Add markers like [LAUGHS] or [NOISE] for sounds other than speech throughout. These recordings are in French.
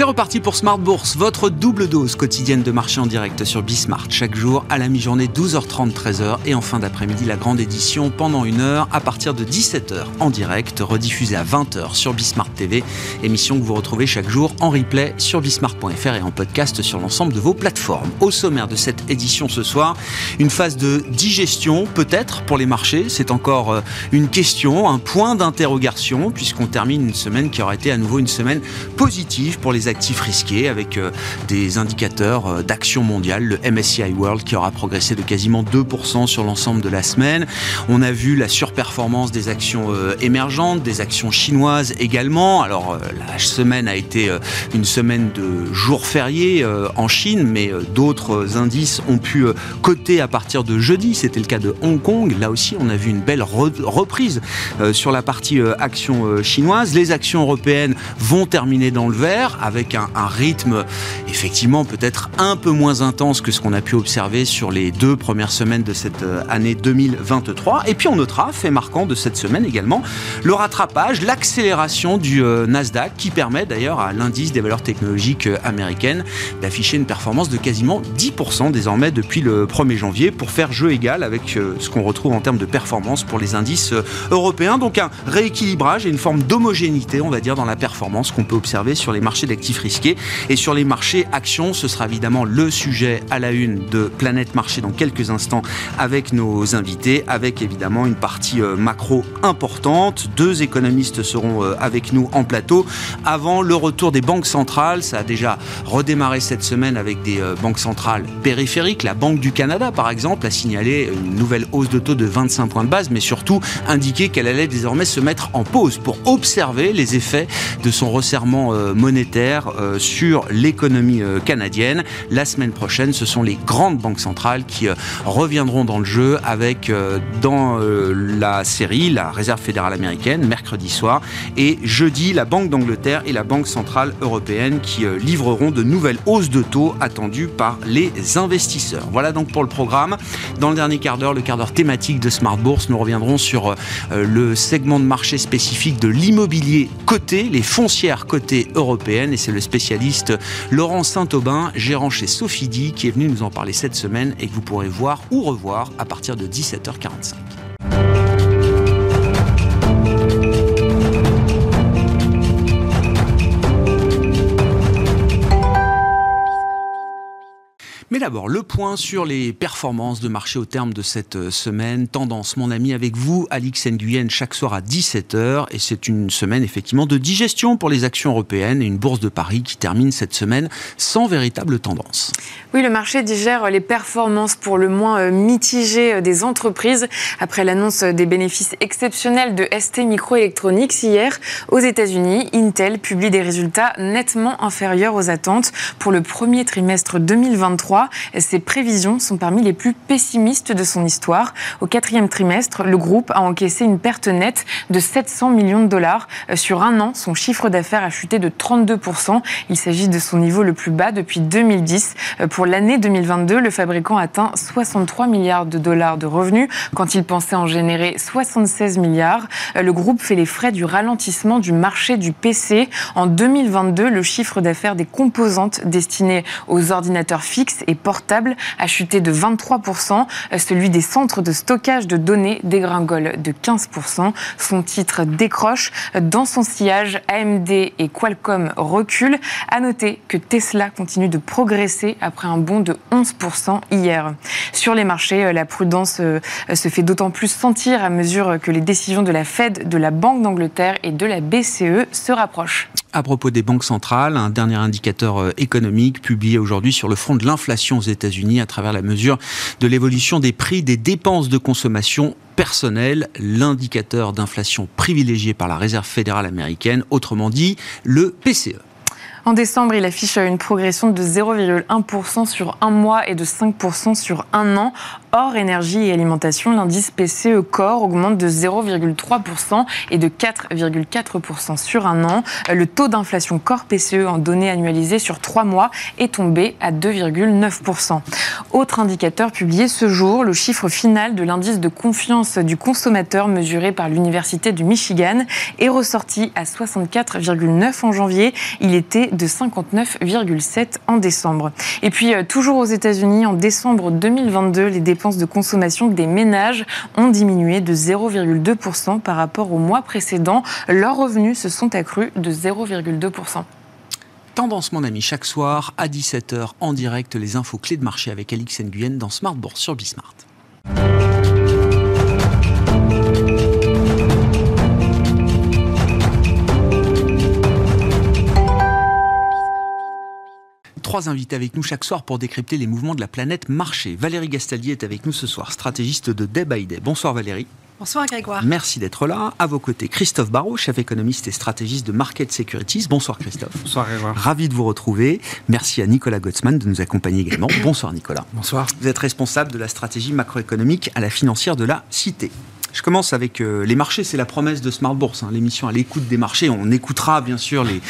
C'est reparti pour Smart Bourse, votre double dose quotidienne de marché en direct sur Bismart. Chaque jour à la mi-journée, 12h30, 13h. Et en fin d'après-midi, la grande édition pendant une heure à partir de 17h en direct, rediffusée à 20h sur Bismart TV. Émission que vous retrouvez chaque jour en replay sur bismart.fr et en podcast sur l'ensemble de vos plateformes. Au sommaire de cette édition ce soir, une phase de digestion peut-être pour les marchés. C'est encore euh, une question, un point d'interrogation puisqu'on termine une semaine qui aura été à nouveau une semaine positive pour les actifs risqués avec euh, des indicateurs euh, d'action mondiale, le MSCI World qui aura progressé de quasiment 2% sur l'ensemble de la semaine. On a vu la surperformance des actions euh, émergentes, des actions chinoises également. Alors la semaine a été une semaine de jours fériés en Chine, mais d'autres indices ont pu coter à partir de jeudi. C'était le cas de Hong Kong. Là aussi, on a vu une belle reprise sur la partie actions chinoises. Les actions européennes vont terminer dans le vert avec un, rythme effectivement peut-être un peu moins intense que ce qu'on a pu observer sur les deux premières semaines de cette euh, année 2023. Et puis on notera, fait marquant de cette semaine également, le rattrapage, l'accélération du euh, Nasdaq qui permet d'ailleurs à l'indice des valeurs technologiques euh, américaines d'afficher une performance de quasiment 10% désormais depuis le 1er janvier pour faire jeu égal avec ce qu'on retrouve en termes de performance pour les indices européens. Donc un rééquilibrage et une forme d'homogénéité, on va dire, dans la performance qu'on peut observer sur les marchés risqués. Et sur les marchés actions, ce sera évidemment le sujet à la une de Planète Marché dans quelques instants avec nos invités, avec évidemment une partie euh, macro importante. Deux économistes seront euh, avec nous en plateau avant le retour des banques centrales. Ça a déjà redémarré cette semaine avec des euh, banques centrales périphériques. La Banque du Canada, par exemple, a signalé une nouvelle hausse de taux de 25 points de base, mais surtout indiqué qu'elle allait désormais se mettre en pause pour observer les effets de son resserrement monétaire euh, sur l'économie euh, canadienne. La semaine prochaine, ce sont les grandes banques centrales qui euh, reviendront dans le jeu avec dans la série la Réserve fédérale américaine mercredi soir et jeudi la Banque d'Angleterre et la Banque centrale européenne qui livreront de nouvelles hausses de taux attendues par les investisseurs. Voilà donc pour le programme. Dans le dernier quart d'heure, le quart d'heure thématique de Smart Bourse, nous reviendrons sur le segment de marché spécifique de l'immobilier coté, les foncières cotées européennes c'est le spécialiste Laurent Saint-Aubin, gérant chez Sophidi, qui est venu nous en parler cette semaine et que vous pourrez voir ou revoir à partir de 17h45. Mais d'abord, le point sur les performances de marché au terme de cette euh, semaine. Tendance, mon ami, avec vous, Alix Nguyen, chaque soir à 17h. Et c'est une semaine, effectivement, de digestion pour les actions européennes et une bourse de Paris qui termine cette semaine sans véritable tendance. Oui, le marché digère les performances pour le moins euh, mitigées euh, des entreprises après l'annonce des bénéfices exceptionnels de ST Microelectronics hier. Aux États-Unis, Intel publie des résultats nettement inférieurs aux attentes pour le premier trimestre 2023 ses prévisions sont parmi les plus pessimistes de son histoire. Au quatrième trimestre, le groupe a encaissé une perte nette de 700 millions de dollars. Sur un an, son chiffre d'affaires a chuté de 32%. Il s'agit de son niveau le plus bas depuis 2010. Pour l'année 2022, le fabricant atteint 63 milliards de dollars de revenus quand il pensait en générer 76 milliards. Le groupe fait les frais du ralentissement du marché du PC. En 2022, le chiffre d'affaires des composantes destinées aux ordinateurs fixes portable a chuté de 23%. Celui des centres de stockage de données dégringole de 15%. Son titre décroche. Dans son sillage, AMD et Qualcomm reculent. À noter que Tesla continue de progresser après un bond de 11% hier. Sur les marchés, la prudence euh, se fait d'autant plus sentir à mesure que les décisions de la Fed, de la Banque d'Angleterre et de la BCE se rapprochent. À propos des banques centrales, un dernier indicateur euh, économique publié aujourd'hui sur le front de l'inflation aux États-Unis à travers la mesure de l'évolution des prix des dépenses de consommation personnelle, l'indicateur d'inflation privilégié par la Réserve fédérale américaine, autrement dit le PCE. En décembre, il affiche une progression de 0,1% sur un mois et de 5% sur un an. Hors énergie et alimentation, l'indice PCE Core augmente de 0,3% et de 4,4% sur un an. Le taux d'inflation Core PCE en données annualisées sur trois mois est tombé à 2,9%. Autre indicateur publié ce jour, le chiffre final de l'indice de confiance du consommateur mesuré par l'Université du Michigan est ressorti à 64,9 en janvier. Il était de 59,7 en décembre. Et puis, euh, toujours aux États-Unis, en décembre 2022, les dépenses de consommation des ménages ont diminué de 0,2% par rapport au mois précédent. Leurs revenus se sont accrus de 0,2%. Tendance, mon ami, chaque soir à 17h en direct, les infos clés de marché avec Alix Nguyen dans Smart sur Bismart. Trois invités avec nous chaque soir pour décrypter les mouvements de la planète marché. Valérie Gastaldier est avec nous ce soir, stratégiste de Day by Day. Bonsoir Valérie. Bonsoir Grégoire. Merci d'être là. À vos côtés, Christophe Barrault, chef économiste et stratégiste de Market Securities. Bonsoir Christophe. Bonsoir Grégoire. Ravi de vous retrouver. Merci à Nicolas Gottsman de nous accompagner également. Bonsoir Nicolas. Bonsoir. Vous êtes responsable de la stratégie macroéconomique à la financière de la Cité. Je commence avec euh, les marchés, c'est la promesse de Smart Bourse, hein, l'émission à l'écoute des marchés. On écoutera bien sûr les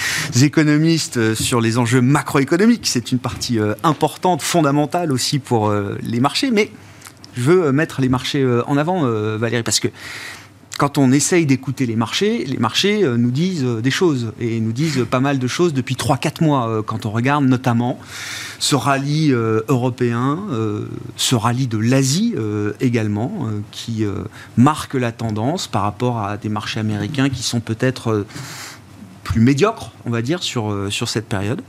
économistes euh, sur les enjeux macroéconomiques. C'est une partie euh, importante, fondamentale aussi pour les marchés. Mais je veux mettre les marchés en avant, Valérie, parce que quand on essaye d'écouter les marchés, les marchés euh, nous disent euh, des choses et nous disent pas mal de choses depuis 3-4 mois euh, quand on regarde notamment ce rallye européen, ce rallye de l'Asie également, qui marque la tendance par rapport à des marchés américains qui sont peut-être plus médiocre, on va dire, sur, euh, sur cette période.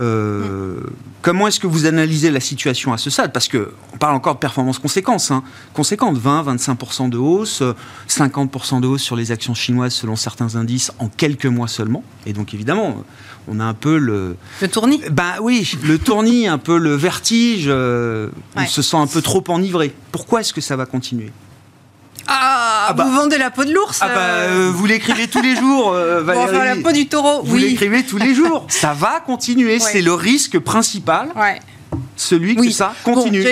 Euh, comment est-ce que vous analysez la situation à ce stade? Parce qu'on parle encore de performances conséquentes, hein, conséquentes 20-25% de hausse, 50% de hausse sur les actions chinoises selon certains indices en quelques mois seulement. Et donc évidemment, on a un peu le... Le tournis? Ben oui, le tournis, un peu le vertige, euh, on se sent un peu trop enivré. Pourquoi est-ce que ça va continuer? Ah, ah bah. vous vendez la peau de l'ours ah bah, euh, Vous l'écrivez tous les jours, euh, Valérie. Enfin, la peau du taureau, Vous l'écrivez tous les jours. [LAUGHS] Ça va continuer, c'est le risque principal. Ouais. Celui que ça continue.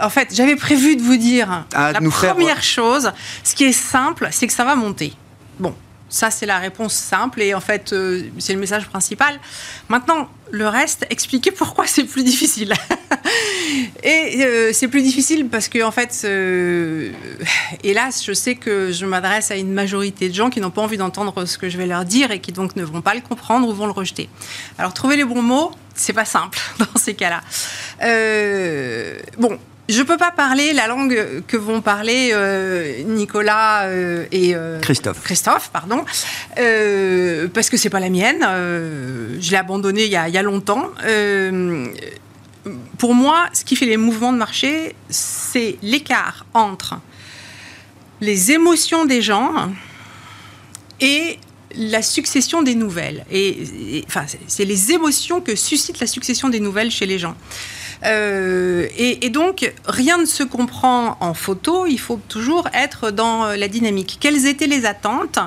en fait, j'avais prévu de vous dire la première chose, ce qui est simple, c'est que ça va monter. Bon, ça, c'est la réponse simple et en fait, euh, c'est le message principal. Maintenant, le reste, expliquer pourquoi c'est plus difficile. [LAUGHS] et euh, c'est plus difficile parce que, en fait, euh, hélas, je sais que je m'adresse à une majorité de gens qui n'ont pas envie d'entendre ce que je vais leur dire et qui donc ne vont pas le comprendre ou vont le rejeter. Alors, trouver les bons mots, c'est pas simple [LAUGHS] dans ces cas-là. bon, je ne peux pas parler la langue que vont parler euh, Nicolas euh, et euh, Christophe. Christophe, pardon, parce que c'est pas la mienne. je l'ai abandonnée il y, a, il y a longtemps. pour moi, ce qui fait les mouvements de marché, c'est l'écart entre les émotions des gens et la succession des nouvelles. Et, enfin, c'est les émotions que suscite la succession des nouvelles chez les gens. Euh, et, donc, rien ne se comprend en photo, il faut toujours être dans la dynamique. Quelles étaient les attentes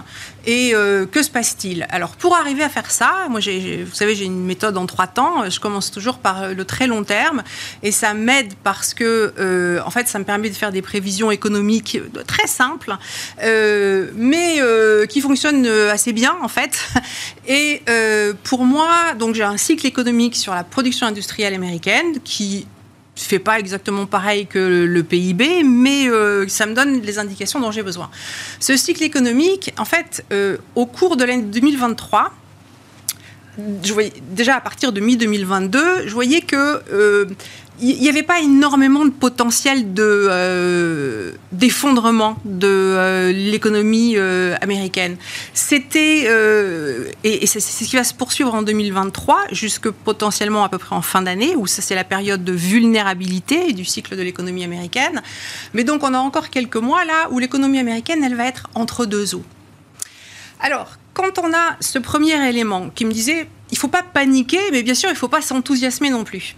et euh, que se passe-t-il? Alors, pour arriver à faire ça, moi, vous savez, j'ai une méthode en trois temps. Je commence toujours par le très long terme et ça m'aide parce que, euh, en fait, ça me permet de faire des prévisions économiques très simples, mais qui fonctionnent assez bien, en fait. [LAUGHS] Et pour moi, donc, j'ai un cycle économique sur la production industrielle américaine qui qui fait pas exactement pareil que le PIB, mais euh, ça me donne les indications dont j'ai besoin. Ce cycle économique, en fait, euh, au cours de l'année 2023, je voyais, déjà à partir de mi-2022, je voyais que euh, il n'y avait pas énormément de potentiel de euh, d'effondrement de euh, l'économie euh, américaine. C'était et, c'est ce qui va se poursuivre en 2023 jusque potentiellement à peu près en fin d'année où ça c'est la période de vulnérabilité du cycle de l'économie américaine. Mais donc on a encore quelques mois là où l'économie américaine elle va être entre deux eaux. Alors quand on a ce premier élément qui me disait il faut pas paniquer mais bien sûr il faut pas s'enthousiasmer non plus.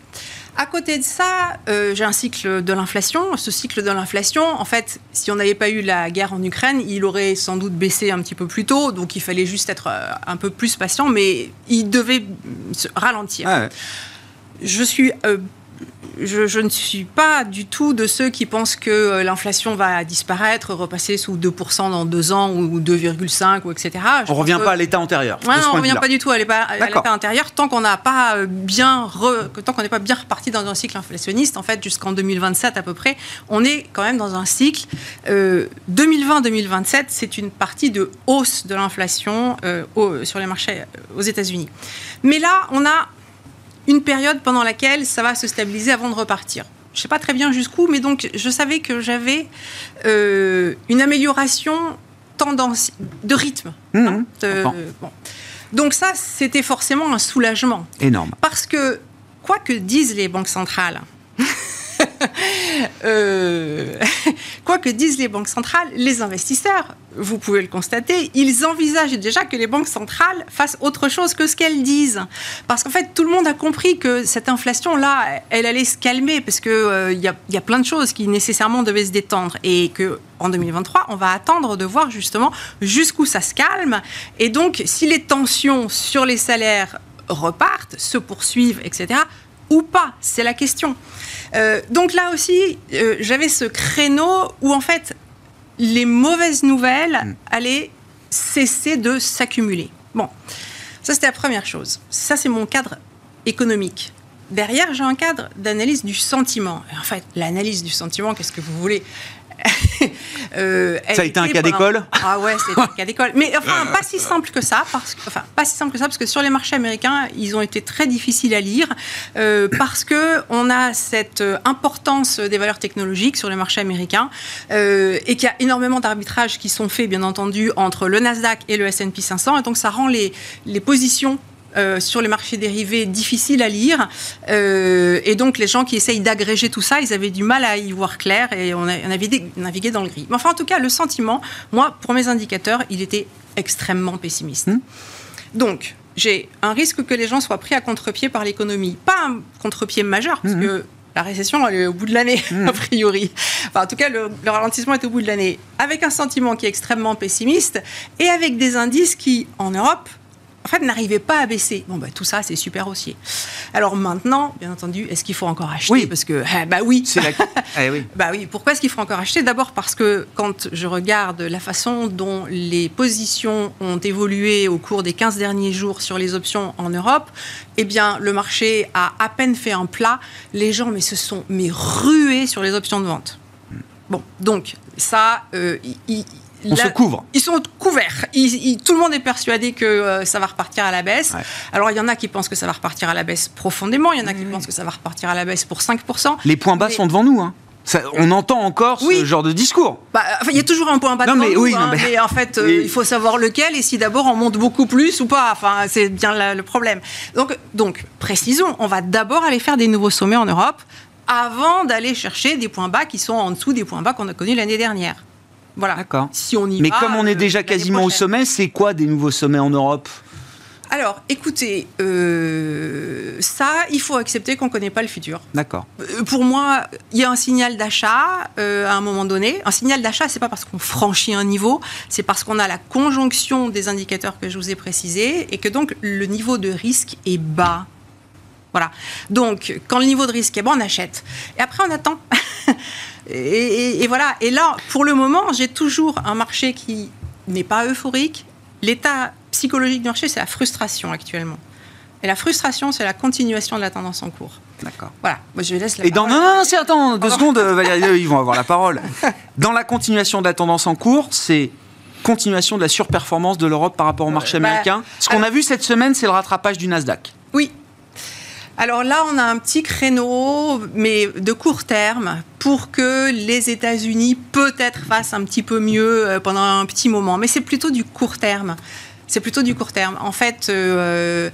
À côté de ça, euh, j'ai un cycle de l'inflation. Ce cycle de l'inflation, en fait, si on n'avait pas eu la guerre en Ukraine, il aurait sans doute baissé un petit peu plus tôt. Donc il fallait juste être euh, un peu plus patient, mais il devait se ralentir. Ouais. Je suis euh, je, je ne suis pas du tout de ceux qui pensent que euh, l'inflation va disparaître, repasser sous 2% dans deux ans ou 2,5 ou etc. Je On pense revient que- pas à l'état antérieur. Ouais, on de revient pas du tout à l'état intérieur tant qu'on n'a pas euh, bien re- que tant qu'on n'est pas bien reparti dans un cycle inflationniste. En fait, jusqu'en 2027 à peu près, on est quand même dans un cycle. euh, 2020-2027, c'est une partie de hausse de l'inflation euh, au- sur les marchés euh, aux États-Unis. Mais là, on a une période pendant laquelle ça va se stabiliser avant de repartir. Je ne sais pas très bien jusqu'où, mais donc je savais que j'avais euh, une amélioration tendance de rythme. Mhm, hein, de- bon. Donc ça, c'était forcément un soulagement. Énorme. Parce que, quoi que disent les banques centrales, [LAUGHS] euh, [LAUGHS] quoi que disent les banques centrales, les investisseurs, vous pouvez le constater, ils envisagent déjà que les banques centrales fassent autre chose que ce qu'elles disent. Parce qu'en fait, tout le monde a compris que cette inflation-là, elle allait se calmer, parce qu'il y, a, y a plein de choses qui nécessairement devaient se détendre. Et que en 2023, on va attendre de voir justement jusqu'où ça se calme. Et donc, si les tensions sur les salaires repartent, se poursuivent, etc., ou pas C'est la question. Euh, donc là aussi, euh, j'avais ce créneau où en fait, les mauvaises nouvelles allaient cesser de s'accumuler. Bon, ça c'était la première chose. Ça c'est mon cadre économique. Derrière, j'ai un cadre d'analyse du sentiment. Et en fait, l'analyse du sentiment, qu'est-ce que vous voulez? Euh, Ça a été un cas pendant- d'école Ah ouais, c'était un cas d'école. Mais enfin, pas si simple que ça, parce que, enfin, pas si simple que ça, parce que sur les marchés américains, ils ont été très difficiles à lire, euh, parce que on a cette euh, importance des valeurs technologiques sur les marchés américains, euh, et qu'il y a énormément d'arbitrages qui sont faits, bien entendu, entre le Nasdaq et le S&P 500, et donc ça rend les, les positions euh, sur les marchés dérivés difficiles à lire. Euh, et donc, les gens qui essayent d'agréger tout ça, ils avaient du mal à y voir clair et on a, on a navigué, navigué dans le gris. Mais enfin, en tout cas, le sentiment, moi, pour mes indicateurs, il était extrêmement pessimiste. Hmm. Donc, j'ai un risque que les gens soient pris à contre-pied par l'économie. Pas un contre-pied majeur, parce Mhm. que la récession, elle est au bout de l'année, Mhm. [LAUGHS] a priori. Enfin, en tout cas, le, le ralentissement est au bout de l'année. Avec un sentiment qui est extrêmement pessimiste et avec des indices qui, en Europe, en fait, n'arrivaient pas à baisser. Bon, bah, tout ça, c'est super haussier. Alors maintenant, bien entendu, est-ce qu'il faut encore acheter Oui. Parce que, ah, bah oui. C'est la. [LAUGHS] Eh oui. Bah oui, pourquoi est-ce qu'il faut encore acheter? D'abord parce que quand je regarde la façon dont les positions ont évolué au cours des 15 derniers jours sur les options en Europe, eh bien, le marché a à peine fait un plat. Les gens mais, se sont mais, rués sur les options de vente. Bon, donc, ça, euh, On la- se couvre. ils sont couverts. Ils- ils- tout le monde est persuadé que euh, ça va repartir à la baisse. Ouais. Alors, il y en a qui pensent que ça va repartir à la baisse profondément. Il y en a qui pensent que ça va repartir à la baisse pour 5%. Les points bas Mais- sont devant nous. hein. Ça- on entend encore Oui. ce genre de discours. Bah, enfin, il y a toujours un point bas Non, devant mais nous, oui, non, hein, mais- mais en fait, euh, Oui. il faut savoir lequel et si d'abord on monte beaucoup plus ou pas. Enfin, c'est bien la- le problème. Donc, donc, précisons, on va d'abord aller faire des nouveaux sommets en Europe avant d'aller chercher des points bas qui sont en dessous des points bas qu'on a connus l'année dernière. Voilà. D'accord. Si on y Mais va, comme on est euh, déjà quasiment au sommet, c'est quoi des nouveaux sommets en Europe? Alors, écoutez, euh, ça, il faut accepter qu'on ne connaît pas le futur. D'accord. Euh, Pour moi, il y a un signal d'achat euh, à un moment donné. Un signal d'achat, c'est pas parce qu'on franchit un niveau, c'est parce qu'on a la conjonction des indicateurs que je vous ai précisés et que donc le niveau de risque est bas. Voilà. Donc, quand le niveau de risque est bas, on achète. Et après, on attend. [LAUGHS] et, et- et voilà. Et là, pour le moment, j'ai toujours un marché qui n'est pas euphorique. L'état psychologique du marché, c'est la frustration actuellement. Et la frustration, c'est la continuation de la tendance en cours. D'accord. Voilà. Moi, je laisse la Et dans non, non, non, c'est attends deux secondes, euh, Valérie, euh, [LAUGHS] ils vont avoir la parole. Dans la continuation de la tendance en cours, c'est continuation de la surperformance de l'Europe par rapport au marché bah, américain. Ce qu'on a vu cette semaine, c'est le rattrapage du Nasdaq. Oui. Alors là, on a un petit créneau, mais de court terme, pour que les États-Unis peut-être fassent un petit peu mieux euh, pendant un petit moment. Mais c'est plutôt du court terme. C'est plutôt du court terme. En fait, euh,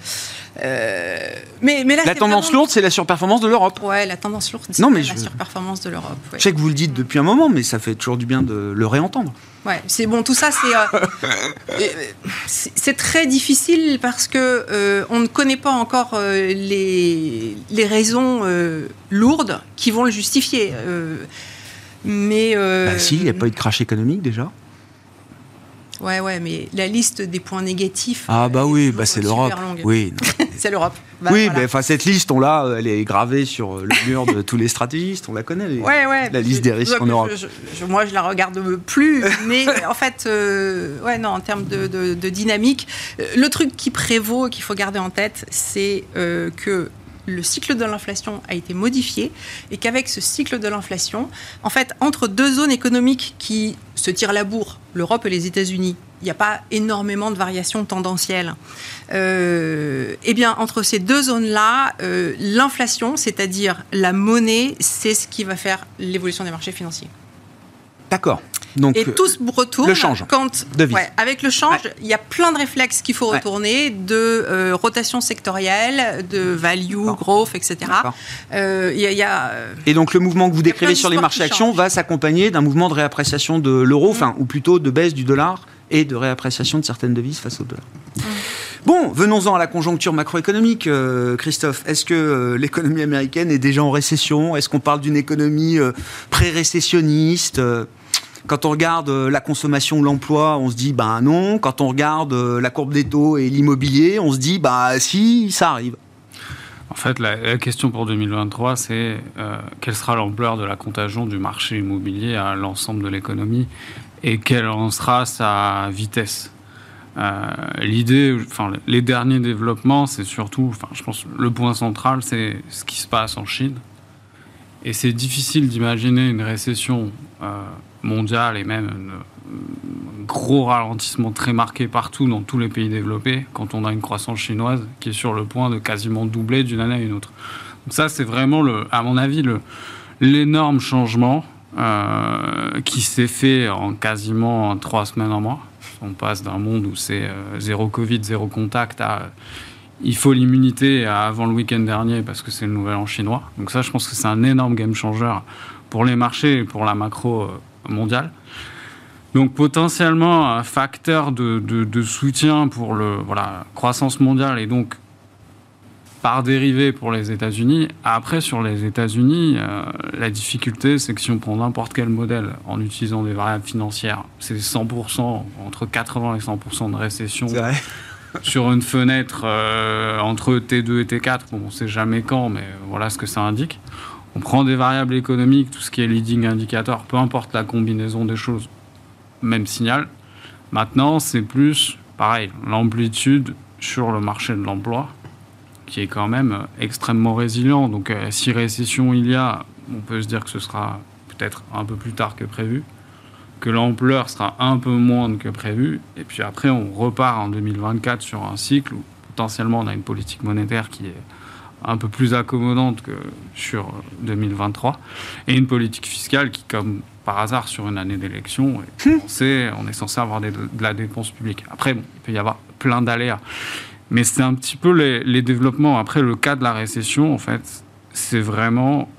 mais, mais là, la tendance lourde, c'est la surperformance de l'Europe. Ouais, la tendance lourde, c'est la je... surperformance de l'Europe. Je sais que vous le dites depuis un moment, mais ça fait toujours du bien de le réentendre. Ouais, c'est bon. Tout ça, c'est [LAUGHS] c'est très difficile parce que on ne connaît pas encore les les raisons lourdes qui vont le justifier. mais bah, si, il n'y a pas eu de crash économique déjà. Ouais, ouais, mais la liste des points négatifs. Ah, bah oui, bah c'est l'Europe. Oui. [LAUGHS] c'est l'Europe. Bah, oui, mais enfin, cette liste, on l'a, elle est gravée sur le mur de tous les stratégistes, on la connaît. ouais, ouais, la liste des risques en Europe. moi, je la regarde plus, [LAUGHS] mais en fait, euh, ouais, non, en termes de, dynamique, euh, le truc qui prévaut, qu'il faut garder en tête, c'est euh, que le cycle de l'inflation a été modifié et qu'avec ce cycle de l'inflation, en fait, entre deux zones économiques qui se tirent la bourre, l'Europe et les États-Unis, il n'y a pas énormément de variations tendancielles. Euh, eh bien, entre ces deux zones-là, euh, l'inflation, c'est-à-dire la monnaie, c'est ce qui va faire l'évolution des marchés financiers. D'accord et tout se retourne le change quand avec le change, il y a plein de réflexes qu'il faut retourner de euh, rotation sectorielle, de value, growth, etc. Euh, y y a, et donc le mouvement que vous décrivez sur les marchés actions va s'accompagner d'un mouvement de réappréciation de l'euro, mm. ou plutôt de baisse du dollar et de réappréciation de certaines devises face au dollar. Mm. Bon, venons-en à la conjoncture macroéconomique, euh, Christophe. Est-ce que l'économie américaine est déjà en récession? Est-ce qu'on parle d'une économie pré-récessionniste quand on regarde euh, la consommation l'emploi, on se dit bah non. Quand on regarde euh, la courbe des taux et l'immobilier, on se dit bah si, ça arrive. En fait, la, question pour 2023, c'est euh, quelle sera l'ampleur de la contagion du marché immobilier à l'ensemble de l'économie et quelle en sera sa vitesse? L'idée, enfin, les derniers développements, c'est surtout, enfin, je pense, le point central, c'est ce qui se passe en Chine. Et c'est difficile d'imaginer une récession mondiale et même un gros ralentissement très marqué partout dans tous les pays développés quand on a une croissance chinoise qui est sur le point de quasiment doubler d'une année à une autre. Donc ça, c'est vraiment, le, à mon avis, l'énorme changement euh, qui s'est fait en quasiment trois semaines en mois. On passe d'un monde où c'est euh, zéro Covid, zéro contact à il faut l'immunité avant le week-end dernier parce que c'est le nouvel an chinois. Donc ça, je pense que c'est un énorme game changer pour les marchés et pour la macro euh, mondiale. Donc potentiellement un facteur de, soutien pour le voilà croissance mondiale et donc par dérivé pour les États-Unis. Après sur les États-Unis, euh, la difficulté c'est que si on prend n'importe quel modèle en utilisant des variables financières, c'est 100% entre 80 et 100% de récession. [LAUGHS] sur une fenêtre euh, entre T2 et T4, bon, on ne sait jamais quand, mais voilà ce que ça indique. On prend des variables économiques, tout ce qui est leading indicator, peu importe la combinaison des choses, même signal. Maintenant, c'est plus, pareil, l'amplitude sur le marché de l'emploi, qui est quand même extrêmement résilient. Donc, euh, si récession il y a, on peut se dire que ce sera peut-être un peu plus tard que prévu, que l'ampleur sera un peu moindre que prévu, et puis après, on repart en 2024 sur un cycle où potentiellement on a une politique monétaire qui est un peu plus accommodante que sur 2023, et une politique fiscale qui, comme par hasard sur une année d'élection, on, on est censé avoir de la dépense publique. Après, bon, il peut y avoir plein d'aléas. Mais c'est un petit peu les, les, développements. Après, le cas de la récession, en fait, c'est vraiment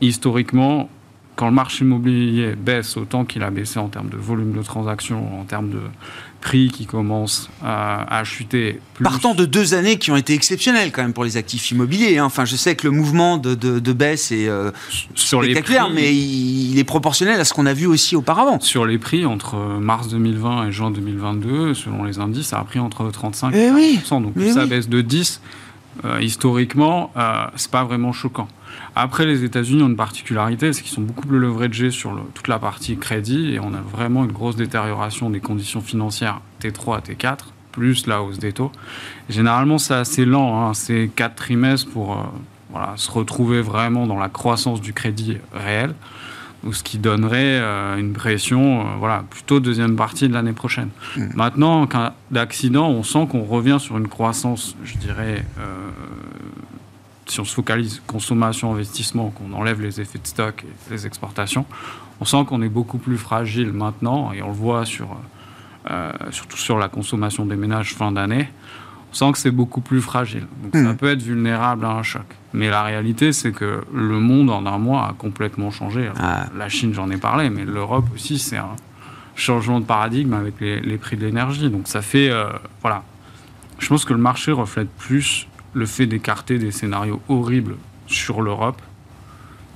historiquement quand le marché immobilier baisse autant qu'il a baissé en termes de volume de transactions, en termes de prix qui commencent à, chuter. Partant de deux années qui ont été exceptionnelles quand même pour les actifs immobiliers. Hein. Enfin, je sais que le mouvement de, baisse est euh, Sur spectaculaire, mais il, est proportionnel à ce qu'on a vu aussi auparavant. Sur les prix, entre mars 2020 et juin 2022, selon les indices, ça a pris entre 35 et 40%. Donc ça baisse de 10. Euh, historiquement, euh, c'est pas vraiment choquant. Après, les États-Unis ont une particularité, c'est qu'ils sont beaucoup plus leveragés sur toute la partie crédit et on a vraiment une grosse détérioration des conditions financières T3 à T4, plus la hausse des taux. Généralement, c'est assez lent, hein, c'est quatre trimestres pour euh, voilà, se retrouver vraiment dans la croissance du crédit réel, ce qui donnerait euh, une pression euh, voilà, plutôt deuxième partie de l'année prochaine. Mmh. Maintenant, en cas d'accident, on sent qu'on revient sur une croissance, je dirais, si on se focalise consommation, investissement, qu'on enlève les effets de stock et les exportations, on sent qu'on est beaucoup plus fragile maintenant et on le voit sur, euh, surtout sur la consommation des ménages fin d'année. On sent que c'est beaucoup plus fragile. Donc ça Mhm. peut être vulnérable à un choc. Mais la réalité, c'est que le monde en un mois a complètement changé. Ah. La Chine, j'en ai parlé, mais l'Europe aussi, c'est un changement de paradigme avec les, les prix de l'énergie. Donc ça fait, euh, voilà. Je pense que le marché reflète plus le fait d'écarter des scénarios horribles sur l'Europe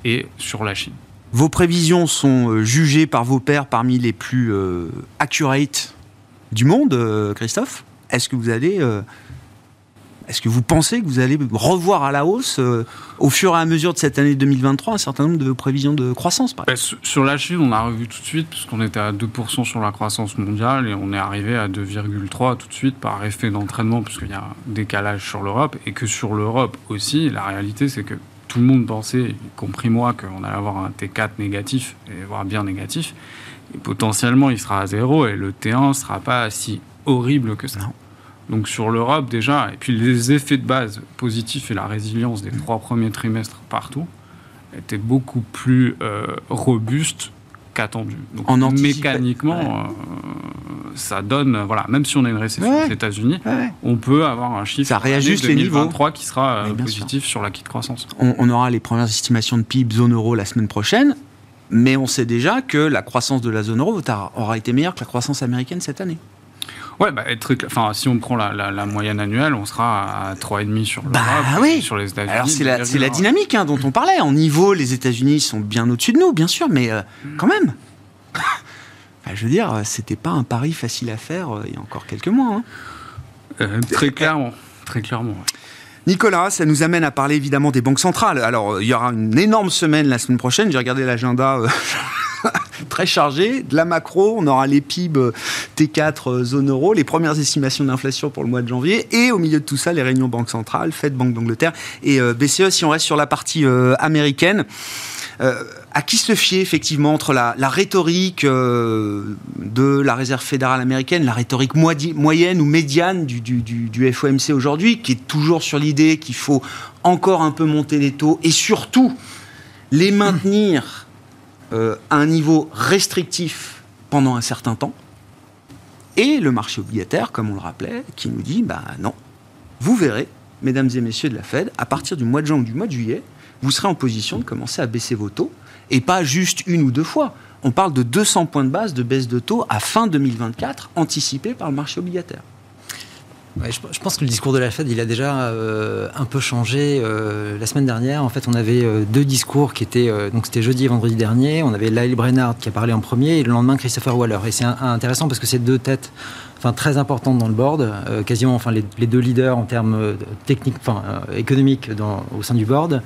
et sur la Chine. Vos prévisions sont euh, jugées par vos pairs parmi les plus euh, accurate du monde, euh, Christophe? Est-ce que vous allez, euh, est-ce que vous pensez que vous allez revoir à la hausse euh, au fur et à mesure de cette année 2023 un certain nombre de prévisions de croissance, par Bah, sur- Sur la Chine, on a revu tout de suite, puisqu'on était à 2% sur la croissance mondiale, et on est arrivé à 2,3% tout de suite par effet d'entraînement, puisqu'il y a un décalage sur l'Europe, et que sur l'Europe aussi, la réalité, c'est que tout le monde pensait, y compris moi, qu'on allait avoir un T4 négatif, et voire bien négatif, et potentiellement il sera à zéro, et le T1 ne sera pas si horrible que ça. Non. Donc sur l'Europe déjà, et puis les effets de base positifs et la résilience des trois premiers trimestres partout, était beaucoup plus euh, robuste qu'attendu. Donc En mécaniquement, euh, ça donne, euh, voilà, même si on a une récession Ouais. aux États-Unis, Ouais. on peut avoir un chiffre Ça réajuste les niveaux. 2023 qui sera euh, positif sur l'acquis de croissance. On, on aura les premières estimations de PIB zone euro la semaine prochaine, mais on sait déjà que la croissance de la zone euro aura été meilleure que la croissance américaine cette année. Ouais, bah, être enfin, si on prend la, la- la moyenne annuelle, on sera à 3,5 sur l'Europe, Bah oui. sur les États-Unis. Alors c'est la, c'est la 2,1. dynamique hein, dont on parlait. En niveau, les États-Unis sont bien au-dessus de nous, bien sûr, mais euh, quand même. [LAUGHS] Je veux dire, c'était pas un pari facile à faire euh, il y a encore quelques mois. hein. Euh, très clairement, très clairement. ouais. Nicolas, ça nous amène à parler évidemment des banques centrales. Alors, il y aura une énorme semaine la semaine prochaine. J'ai regardé l'agenda [LAUGHS] très chargé. De la macro, on aura les PIB euh, T4 euh, zone euro, les premières estimations d'inflation pour le mois de janvier. Et au milieu de tout ça, les réunions banques centrales, Fed, Banque d'Angleterre et euh, BCE. Si on reste sur la partie américaine, à qui se fier effectivement entre la, rhétorique de la Réserve fédérale américaine, la rhétorique moyenne ou médiane du- du FOMC aujourd'hui, qui est toujours sur l'idée qu'il faut encore un peu monter les taux et surtout les maintenir euh, à un niveau restrictif pendant un certain temps, et le marché obligataire, comme on le rappelait, qui nous dit, bah non, vous verrez, mesdames et messieurs de la Fed, à partir du mois de juin ou du mois de juillet, vous serez en position de commencer à baisser vos taux, et pas juste une ou deux fois. On parle de 200 points de base de baisse de taux à fin 2024, anticipé par le marché obligataire. Je, pense que le discours de la Fed, il a déjà euh, un peu changé. Euh, la semaine dernière, en fait, on avait euh, deux discours qui étaient. euh, donc, c'était jeudi et vendredi dernier. On avait Lyle Brennard qui a parlé en premier et le lendemain, Christopher Waller. Et c'est intéressant parce que c'est deux têtes enfin, très importantes dans le board, euh, quasiment enfin, les, deux leaders en termes techniques, enfin, économiques dans- au sein du board.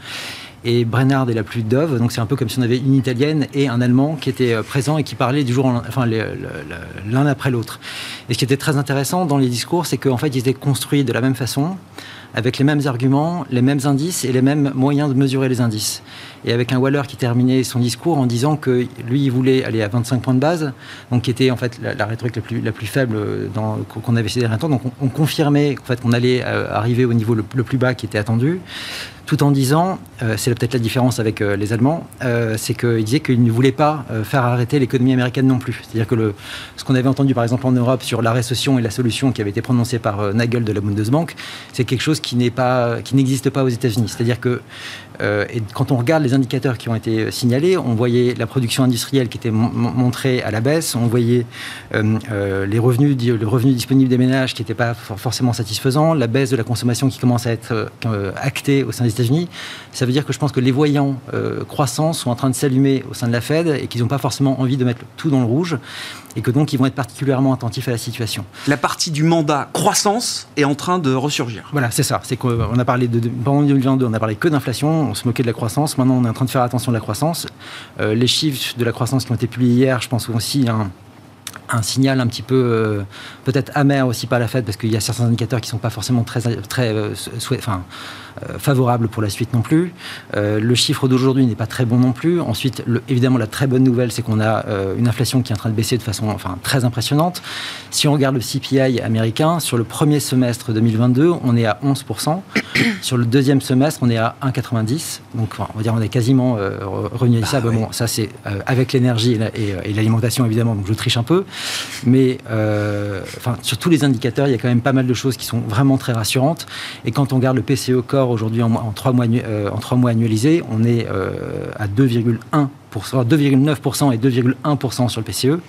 Et Brennard est la plus dove, donc c'est un peu comme si on avait une italienne et un allemand qui étaient euh, présents et qui parlaient du jour, lend- enfin l'un après l'autre. Et ce qui était très intéressant dans les discours, c'est qu'en fait ils étaient construits de la même façon, avec les mêmes arguments, les mêmes indices et les mêmes moyens de mesurer les indices. Et avec un Waller qui terminait son discours en disant que lui, il voulait aller à 25 points de base, donc qui était en fait la, rhétorique la plus, faible dans- qu'on avait ces derniers temps. Donc on, on confirmait en fait, qu'on allait euh, arriver au niveau le plus bas qui était attendu tout en disant, euh, c'est peut-être la différence avec euh, les Allemands, euh, c'est qu'il disait qu'il ne voulait pas faire arrêter l'économie américaine non plus. C'est-à-dire que ce qu'on avait entendu par exemple en Europe sur la récession et la solution qui avait été prononcée par Nagel de la Bundesbank, c'est quelque chose qui n'est pas, n'existe pas aux États-Unis. C'est-à-dire que quand on regarde les indicateurs qui ont été signalés, on voyait la production industrielle qui était mon- mon- montrée à la baisse, on voyait les revenus, le revenu disponible des ménages qui n'était pas for- forcément satisfaisant, la baisse de la consommation qui commence à être actée au sein des États-Unis. Ça veut dire que je pense que les voyants euh, croissants sont en train de s'allumer au sein de la Fed et qu'ils n'ont pas forcément envie de mettre tout dans le rouge et que donc ils vont être particulièrement attentifs à la situation. La partie du mandat croissance est en train de ressurgir. Voilà, c'est ça. C'est qu'on a parlé de, de- pendant 2022, on a parlé que d'inflation, on se moquait de la croissance. Maintenant, on est en train de faire attention à la croissance. Euh, les chiffres de la croissance qui ont été publiés hier, je pense aussi un, un signal un petit peu euh, peut-être amer aussi par la Fed parce qu'il y a certains indicateurs qui ne sont pas forcément très, très euh, souhait- enfin, euh, favorables pour la suite non plus. Le chiffre d'aujourd'hui n'est pas très bon non plus. Ensuite, le- évidemment, la très bonne nouvelle, c'est qu'on a une inflation qui est en train de baisser de façon enfin, très impressionnante. Si on regarde le CPI américain, sur le premier semestre 2022, on est à 11%. [COUGHS] Sur le deuxième semestre, on est à 1,90. Donc, on va dire on est quasiment revenu à ça. Bah, bon, ça, c'est avec l'énergie et l'alimentation, évidemment. Donc, je triche un peu. Mais enfin, sur tous les indicateurs, il y a quand même pas mal de choses qui sont vraiment très rassurantes. Et quand on regarde le PCE Core aujourd'hui en, en, trois mois, en trois mois annualisés, on est à 2,1 2,9% et 2,1% sur le PCE.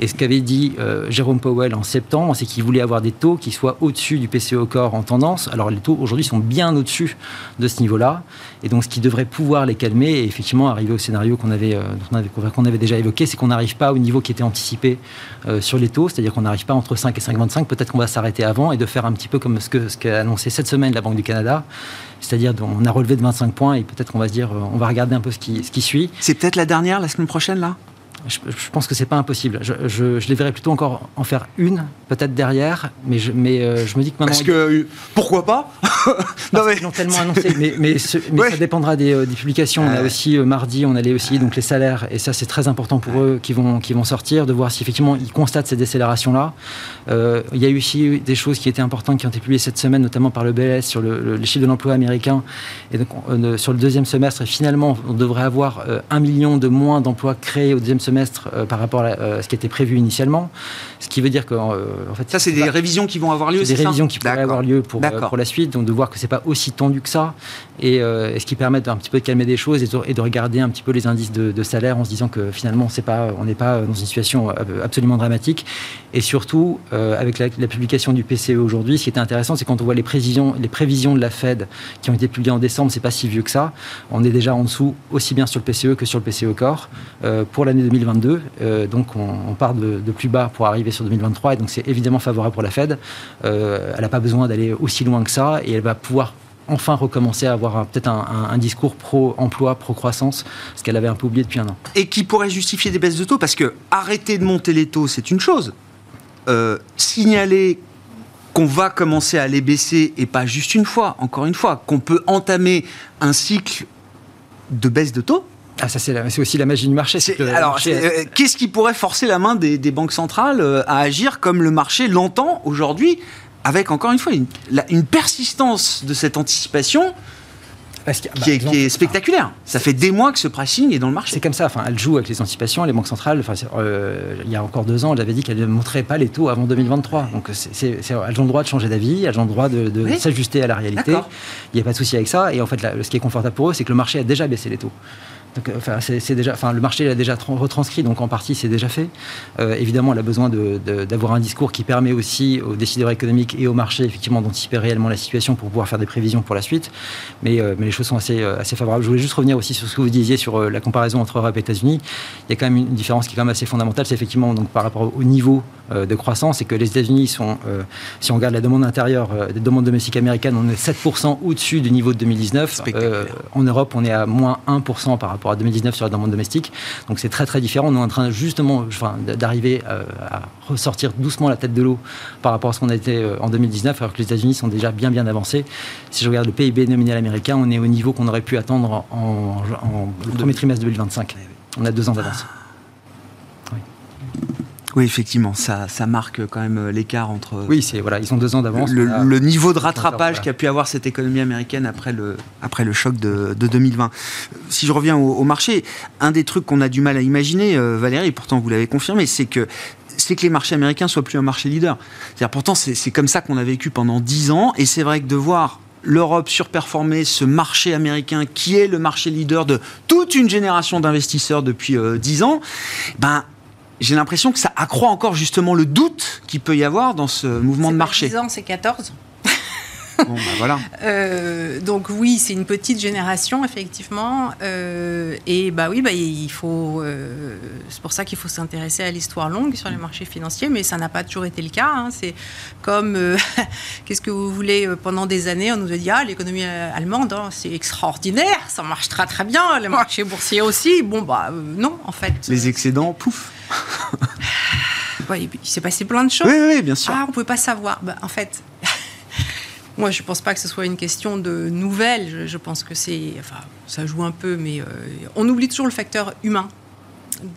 Et ce qu'avait dit euh, Jérôme Powell en septembre, c'est qu'il voulait avoir des taux qui soient au-dessus du PCE au corps en tendance. Alors les taux aujourd'hui sont bien au-dessus de ce niveau-là. Et donc ce qui devrait pouvoir les calmer et effectivement arriver au scénario qu'on avait, euh, avait, déjà évoqué, c'est qu'on n'arrive pas au niveau qui était anticipé euh, sur les taux, c'est-à-dire qu'on n'arrive pas entre 5 et 5,25. Peut-être qu'on va s'arrêter avant et de faire un petit peu comme ce qu'a ce annoncé cette semaine la Banque du Canada, c'est-à-dire on a relevé de 25 points et peut-être qu'on va se dire, on va regarder un peu ce qui, ce qui suit. C'est peut-être la dernière la semaine prochaine là? Je, pense que c'est pas impossible. Je, je, les verrais plutôt encore en faire une, peut-être derrière, mais je, mais, euh, je me dis que maintenant. Parce que pourquoi pas [LAUGHS] non, mais... Ils l'ont tellement annoncé, mais, mais, ça dépendra des, euh, publications. On a aussi euh, mardi, on allait aussi donc les salaires, et ça c'est très important pour eux qui vont, qui vont sortir, de voir si effectivement ils constatent ces décélérations-là. il y a eu aussi des choses qui étaient importantes qui ont été publiées cette semaine, notamment par le BLS sur le, les chiffres de l'emploi américain, et donc sur le deuxième semestre. Et finalement, on devrait avoir un million de moins d'emplois créés au deuxième semestre semestre euh, par rapport euh, à ce qui était prévu initialement. Ce qui veut dire que. Euh, en fait, ça, c'est des révisions qui vont avoir lieu, c'est Des révisions qui pourraient avoir lieu pour, pour la suite, donc de voir que c'est pas aussi tendu que ça, et, ce qui permet un petit peu de calmer des choses et de, regarder un petit peu les indices de, salaire en se disant que finalement, pas, on n'est pas dans une situation absolument dramatique. Et surtout, avec la, publication du PCE aujourd'hui, ce qui était intéressant, c'est quand on voit les prévisions, les prévisions de la Fed qui ont été publiées en décembre, c'est pas si vieux que ça. On est déjà en dessous, aussi bien sur le PCE que sur le PCE Core, pour l'année 2020 2022. Euh, donc on, part de, plus bas pour arriver sur 2023 et donc c'est évidemment favorable pour la Fed. Euh, elle n'a pas besoin d'aller aussi loin que ça et elle va pouvoir enfin recommencer à avoir peut-être un, discours pro-emploi, pro-croissance, ce qu'elle avait un peu oublié depuis un an. Et qui pourrait justifier des baisses de taux, parce que arrêter de monter les taux, c'est une chose. Euh, signaler qu'on va commencer à les baisser, et pas juste une fois, encore une fois, qu'on peut entamer un cycle de baisse de taux, ah, ça, c'est aussi la magie du marché. alors, euh, qu'est-ce qui pourrait forcer la main des, banques centrales euh, à agir comme le marché l'entend aujourd'hui, avec encore une fois une, persistance de cette anticipation bah, qui, est, spectaculaire. Ça fait des mois que ce pricing est dans le marché. C'est comme ça. Enfin, elle joue avec les anticipations. Les banques centrales, enfin, euh, il y a encore deux ans, elle avait dit qu'elle ne montrait pas les taux avant 2023. Donc, elles ont le droit de changer d'avis, elles ont le droit de, s'ajuster à la réalité. Il n'y a pas de souci avec ça. Et en fait, ce qui est confortable pour eux, c'est que le marché a déjà baissé les taux. Donc, euh, enfin, c'est déjà, enfin, le marché l'a déjà retranscrit, donc en partie c'est déjà fait. Euh, évidemment, elle a besoin d'avoir un discours qui permet aussi aux décideurs économiques et au marché effectivement d'anticiper réellement la situation pour pouvoir faire des prévisions pour la suite. Mais, euh, mais les choses sont assez, assez favorables. Je voulais juste revenir aussi sur ce que vous disiez sur la comparaison entre Europe et États-Unis. Il y a quand même une différence qui est quand même assez fondamentale, c'est effectivement donc par rapport au niveau de croissance, et que les États-Unis sont, si on regarde la demande intérieure, des demandes domestiques américaines, on est 7% au-dessus du niveau de 2019. en Europe, on est à moins 1% par rapport rapport à 2019 sur la demande domestique. Donc c'est très très différent. On est en train justement enfin, d'arriver euh, à ressortir doucement la tête de l'eau par rapport à ce qu'on a été euh, en 2019, alors que les États-Unis sont déjà bien bien avancés. Si je regarde le PIB nominal américain, on est au niveau qu'on aurait pu attendre en, en, le premier trimestre 2025. On a deux ans d'avance. Oui, effectivement, ça, ça marque quand même euh, l'écart entre. Oui, c'est voilà, ils ont deux ans d'avance. Le, niveau de rattrapage qu'a pu avoir cette économie américaine après le, après le choc de, 2020. Si je reviens au, marché, un des trucs qu'on a du mal à imaginer, euh, Valérie, pourtant vous l'avez confirmé, c'est que c'est que les marchés américains soient plus un marché leader. C'est-à-dire, pourtant, c'est comme ça qu'on a vécu pendant dix ans, et c'est vrai que de voir l'Europe surperformer ce marché américain qui est le marché leader de toute une génération d'investisseurs depuis euh, dix ans, ben j'ai l'impression que ça accroît encore justement le doute qu'il peut y avoir dans ce mouvement de marché. 10 ans, c'est 14. Bon, bah voilà. [LAUGHS] Euh, donc oui, c'est une petite génération effectivement, euh, et bah oui, bah il faut. Euh, c'est pour ça qu'il faut s'intéresser à l'histoire longue sur les marchés financiers, mais ça n'a pas toujours été le cas. Hein. C'est comme [LAUGHS] qu'est-ce que vous voulez pendant des années, on nous a dit ah l'économie allemande, hein, c'est extraordinaire, ça marche très très bien, les marchés boursiers aussi. Bon bah non en fait. Les excédents, pouf. [LAUGHS] il s'est passé plein de choses. Oui, oui, bien sûr. Ah, on ne pouvait pas savoir. Bah, en fait, [LAUGHS] moi, je ne pense pas que ce soit une question de nouvelles. Je, pense que c'est, enfin, ça joue un peu, mais euh, on oublie toujours le facteur humain.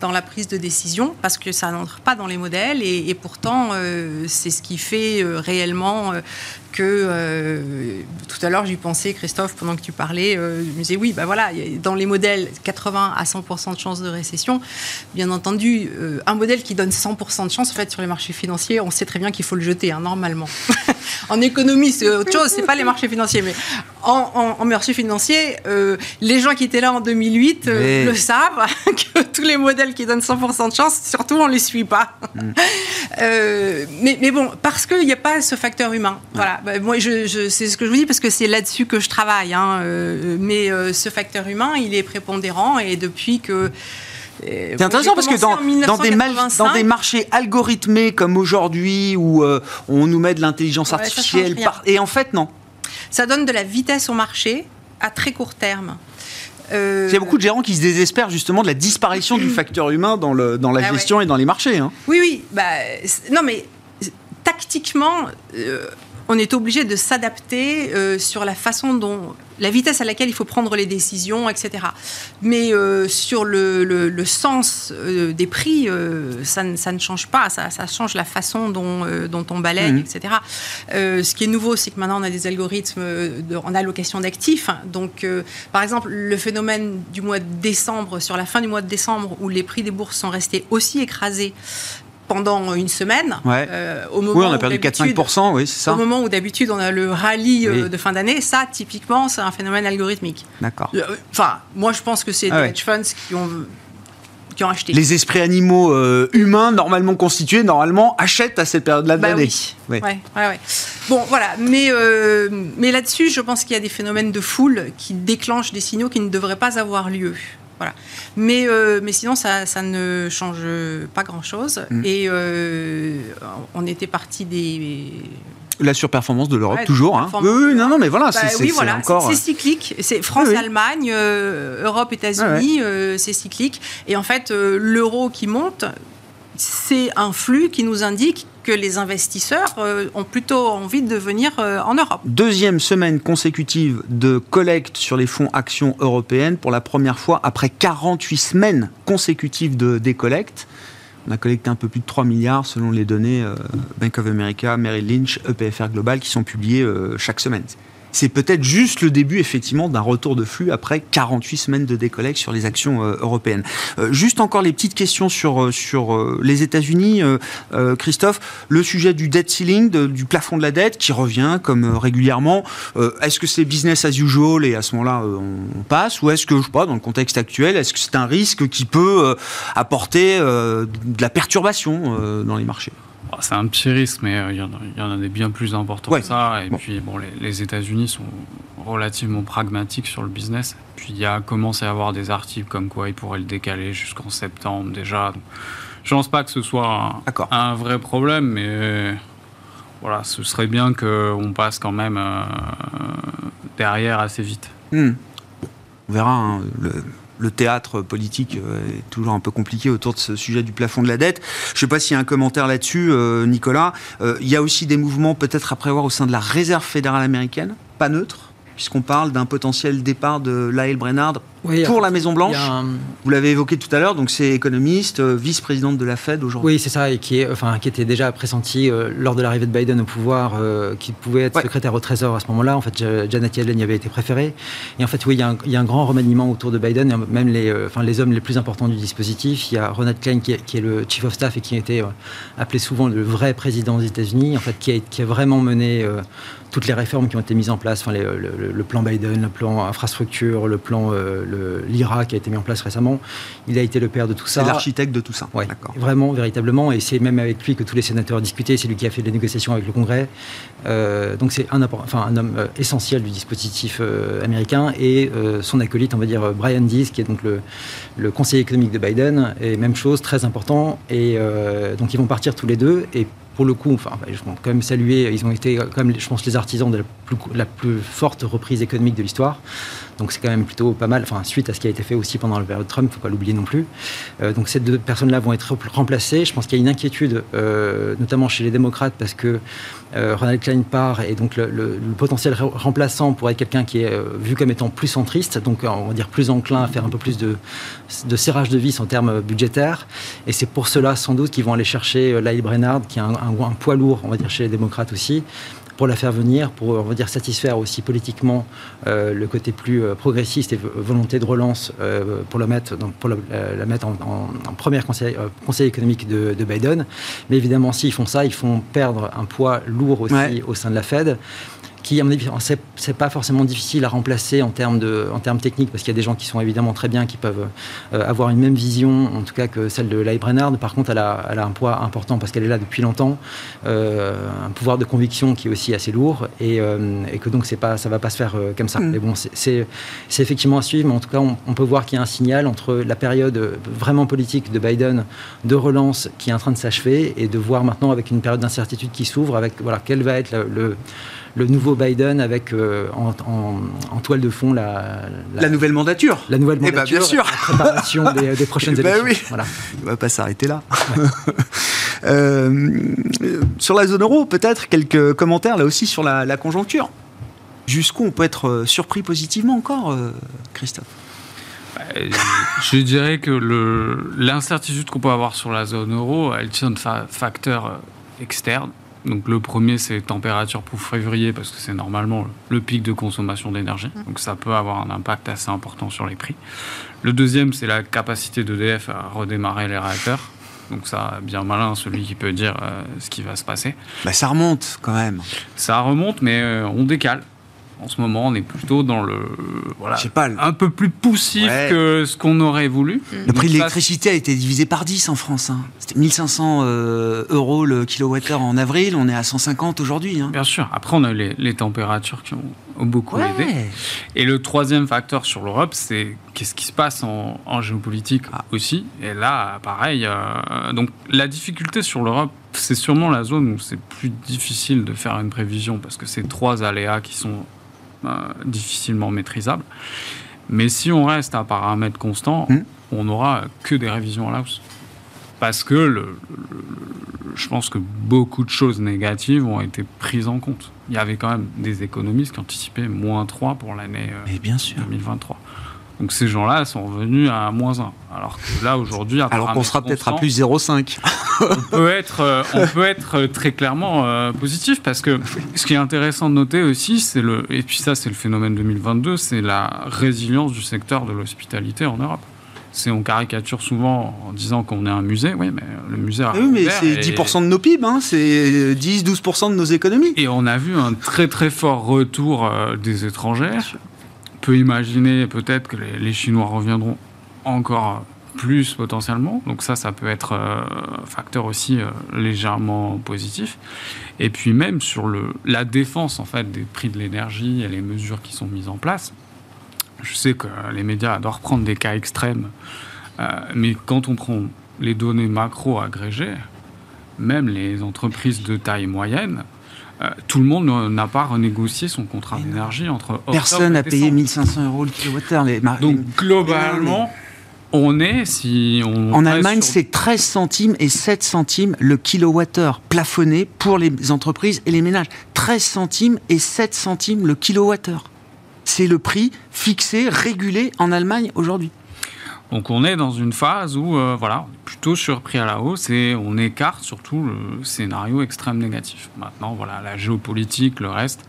Dans la prise de décision parce que ça n'entre pas dans les modèles et, pourtant euh, c'est ce qui fait euh, réellement euh, que euh, tout à l'heure j'y pensais Christophe pendant que tu parlais euh, je me disais oui bah voilà dans les modèles 80 à 100% de chance de récession. Bien entendu un modèle qui donne 100% de chance en fait sur les marchés financiers on sait très bien qu'il faut le jeter hein, normalement [LAUGHS] en économie c'est autre chose c'est pas les marchés financiers mais en, en, en marché financier euh, les gens qui étaient là en 2008 euh, Mais- le savent [LAUGHS] que tous les modèles qui donnent 100% de chance surtout on les suit pas [LAUGHS] Euh, mais, mais bon, parce qu'il n'y a pas ce facteur humain. Voilà. Bah, moi, je, je- c'est ce que je vous dis parce que c'est là-dessus que je travaille. hein. Mais ce facteur humain, il est prépondérant et depuis que. C'est intéressant parce que dans, dans, des mal- dans des marchés algorithmés comme aujourd'hui où euh, on nous met de l'intelligence Ouais, artificielle par- et en fait non. ça donne de la vitesse au marché à très court terme. Euh, Il y a beaucoup de gérants qui se désespèrent justement de la disparition du facteur humain dans, le, dans la Ah ouais. gestion et dans les marchés. hein. Oui, oui. Bah, non, mais tactiquement, euh, on est obligé de s'adapter euh, sur la façon dont. la vitesse à laquelle il faut prendre les décisions, etc. Mais euh, sur le, le- le sens euh, des prix, ça, ne- ça ne change pas. Ça, ça change la façon dont, dont on balaye, Mhm. etc. Ce qui est nouveau, c'est que maintenant, on a des algorithmes de- en allocation d'actifs. Donc, par exemple, le phénomène du mois de décembre, sur la fin du mois de décembre, où les prix des bourses sont restés aussi écrasés pendant une semaine, Ouais. euh, au moment Oui, on a où perdu d'habitude- 4-5%, oui, c'est Au ça. moment où d'habitude on a le rallye euh, Oui. de fin d'année, ça typiquement c'est un phénomène algorithmique. D'accord. Enfin, moi je pense que c'est Ah des ouais. hedge funds qui ont, qui ont acheté. Les esprits animaux euh, humains normalement constitués, normalement, achètent à cette période-là de Bah l'année. oui. Oui. Ouais, ouais, ouais. Bon, voilà. Mais, euh, mais là-dessus, je pense qu'il y a des phénomènes de foule qui déclenchent des signaux qui ne devraient pas avoir lieu. Voilà. Mais, euh, mais sinon, ça, ça ne change pas grand-chose. Mm. Et euh, on était parti des. La surperformance de l'Europe, Ouais, toujours. Hein. Oui, oui, non, non, mais voilà, Bah c'est oui, voilà, encore. c'est cyclique. C'est France, Oui, oui. Allemagne, euh, c'est cyclique. Et en fait, l'euro qui monte, c'est un flux qui nous indique que les investisseurs euh, ont plutôt envie de venir euh, en Europe. Deuxième semaine consécutive de collecte sur les fonds actions européennes pour la première fois après 48 semaines consécutives de décollecte. On a collecté un peu plus de 3 milliards selon les données euh, Bank of America, Merrill Lynch, EPFR Global qui sont publiées chaque semaine. C'est peut-être juste le début effectivement d'un retour de flux après 48 semaines de décollecte sur les actions euh, européennes. Euh, juste encore les petites questions sur, euh, sur les États-Unis. Christophe, le sujet du debt ceiling, du plafond de la dette qui revient comme régulièrement. Est-ce que c'est business as usual et à ce moment-là on, passe ou est-ce que, je sais pas, dans le contexte actuel, est-ce que c'est un risque qui peut apporter de la perturbation dans les marchés? C'est un petit risque, mais euh, il y, en a- il y en a des bien plus importants Ouais. que ça. Et Bon. puis, bon, les, les États-Unis sont relativement pragmatiques sur le business. Puis, il y a commencé à avoir des articles comme quoi ils pourraient le décaler jusqu'en septembre déjà. Donc, je pense pas que ce soit un, vrai problème, mais voilà, ce serait bien qu'on passe quand même euh, derrière assez vite. Hmm. On verra. hein, le, le théâtre politique euh, est toujours un peu compliqué autour de ce sujet du plafond de la dette. Je ne sais pas s'il y a un commentaire là-dessus, euh, Nicolas. Euh, il y a aussi des mouvements peut-être à prévoir au sein de la Réserve fédérale américaine, pas neutre, puisqu'on parle d'un potentiel départ de Lael Brennard Oui, pour la Maison il Blanche. y a un- Vous l'avez évoqué tout à l'heure, donc c'est économiste, euh, vice-présidente de la Fed aujourd'hui. Oui, c'est ça, et qui, est, enfin, qui était déjà pressenti euh, lors de l'arrivée de Biden au pouvoir, euh, qui pouvait être Ouais. secrétaire au Trésor à ce moment-là. En fait, Ja- Janet Yellen y avait été préférée. Et en fait, oui, il y, a un- il y a un grand remaniement autour de Biden, et même les, euh, enfin, les hommes les plus importants du dispositif. Il y a Ronald Klein, qui est, qui est le chief of staff et qui a été euh, appelé souvent le vrai président des États-Unis, en fait, qui a, qui a vraiment mené toutes les réformes qui ont été mises en place, enfin, les- le, plan Biden, le plan infrastructure, le plan le- l'IRA qui a été mis en place récemment. Il a été le père de tout ça. C'est l'architecte de tout ça. Ouais, D'accord. vraiment, véritablement. Et c'est même avec lui que tous les sénateurs discutaient. C'est lui qui a fait les négociations avec le Congrès. Euh, donc c'est un, apport- enfin, un homme euh, essentiel du dispositif euh, américain. Et euh, son acolyte, on va dire Brian Dees, qui est donc le, le conseiller économique de Biden. Et même chose, très important. Et donc ils vont partir tous les deux. Et pour le coup, enfin, je peux quand même saluer, ils ont été, quand même, je pense, les artisans de la la plus forte reprise économique de l'histoire. Donc c'est quand même plutôt pas mal, enfin suite à ce qui a été fait aussi pendant la période Trump, il ne faut pas l'oublier non plus. Euh, donc ces deux personnes-là vont être remplacées. Je pense qu'il y a une inquiétude, euh, notamment chez les démocrates, parce que euh, Ronald Klein part et donc le, potentiel remplaçant pourrait être quelqu'un qui est vu comme étant plus centriste, donc on va dire plus enclin à faire un peu plus de, de serrage de vis en termes budgétaires. Et c'est pour cela sans doute qu'ils vont aller chercher Lyle Brennard, qui est un, un poids lourd, on va dire, chez les démocrates aussi, pour la faire venir, pour on va dire satisfaire aussi politiquement euh, le côté plus euh, progressiste et volonté de relance euh, pour la mettre, pour la, mettre en, en, premier conseil, conseil économique de, Biden. Mais évidemment, s'ils font ça, ils font perdre un poids lourd aussi au sein de la Fed qui, à mon avis, c'est pas forcément difficile à remplacer en termes, de, en termes techniques, parce qu'il y a des gens qui sont évidemment très bien, qui peuvent euh, avoir une même vision, en tout cas que celle de Lai Brennard. Par contre, elle a, elle a un poids important parce qu'elle est là depuis longtemps, euh, un pouvoir de conviction qui est aussi assez lourd, et, euh, et que donc c'est pas, ça va pas se faire comme ça. Mm. Mais bon, c'est effectivement à suivre, mais en tout cas, on, peut voir qu'il y a un signal entre la période vraiment politique de Biden, de relance qui est en train de s'achever, et de voir maintenant avec une période d'incertitude qui s'ouvre, avec voilà, quel va être le le nouveau Biden avec euh, en, toile de fond la, la, nouvelle mandature. La nouvelle eh ben, mandature. bien sûr. La préparation des, prochaines [LAUGHS] eh ben élections. Voilà. On va pas s'arrêter là. [LAUGHS] Euh, sur la zone euro, peut-être quelques commentaires là aussi sur la, conjoncture. Jusqu'où on peut être euh, surpris positivement encore, Christophe? Je dirais que l'incertitude qu'on peut avoir sur la zone euro, elle tient de facteurs externes. Donc le premier, c'est température pour février, parce que c'est normalement le pic de consommation d'énergie. Mmh. Donc ça peut avoir un impact assez important sur les prix. Le deuxième, c'est la capacité d'EDF à redémarrer les réacteurs. Donc ça, bien malin, celui qui peut dire euh, ce qui va se passer. Bah, ça remonte quand même. Ça remonte, mais euh, on décale. En ce moment, on est plutôt dans le voilà, pas, un peu plus poussif que ce qu'on aurait voulu. Le prix de l'électricité a été divisé par 10 en France. Hein. C'était 1500 euh, euros le kilowattheure en avril, on est à 150 aujourd'hui. Hein. Bien sûr. Après, on a les, les températures qui ont beaucoup aidé. Et le troisième facteur sur l'Europe, c'est qu'est-ce qui se passe en, géopolitique ah. aussi. Et là, pareil. Euh, donc, la difficulté sur l'Europe, c'est sûrement la zone où c'est plus difficile de faire une prévision parce que c'est trois aléas qui sont euh, difficilement maîtrisable. Mais si on reste à paramètre constant, hmm. on n'aura que des révisions à la hausse. Parce que le, je pense que beaucoup de choses négatives ont été prises en compte. Il y avait quand même des économistes qui anticipaient moins 3 pour l'année 2023. Donc ces gens-là sont revenus à moins 1. Alors que là, aujourd'hui... Alors qu'on sera peut-être à plus 0,5. on, peut être, euh, on peut être très clairement euh, positif parce que ce qui est intéressant de noter aussi, c'est le... Et puis ça, c'est le phénomène 2022, c'est la résilience du secteur de l'hospitalité en Europe. C'est on caricature souvent en disant qu'on est un musée, oui, mais le musée. A oui, mais c'est 10% de nos PIB, hein, c'est 10-12% de nos économies. Et on a vu un très très fort retour euh, des étrangers peut imaginer peut-être que les, Chinois reviendront encore plus potentiellement. Donc ça, ça peut être un euh, facteur aussi euh, légèrement positif. Et puis même sur le, la défense en fait des prix de l'énergie et les mesures qui sont mises en place. Je sais que les médias adorent prendre des cas extrêmes, euh, mais quand on prend les données macro agrégées, même les entreprises de taille moyenne euh, tout le monde n'a pas renégocié son contrat d'énergie entre Personne n'a payé 1500 euros le kilowattheure. Donc globalement, on est, si on... En Allemagne, c'est 13 centimes et 7 centimes le kilowattheure plafonné pour les entreprises et les ménages. 13 centimes et 7 centimes le kilowattheure. C'est le prix fixé, régulé en Allemagne aujourd'hui. Donc on est dans une phase où, euh, voilà, plutôt surpris à la hausse et on écarte surtout le scénario extrême négatif. Maintenant, voilà, la géopolitique, le reste,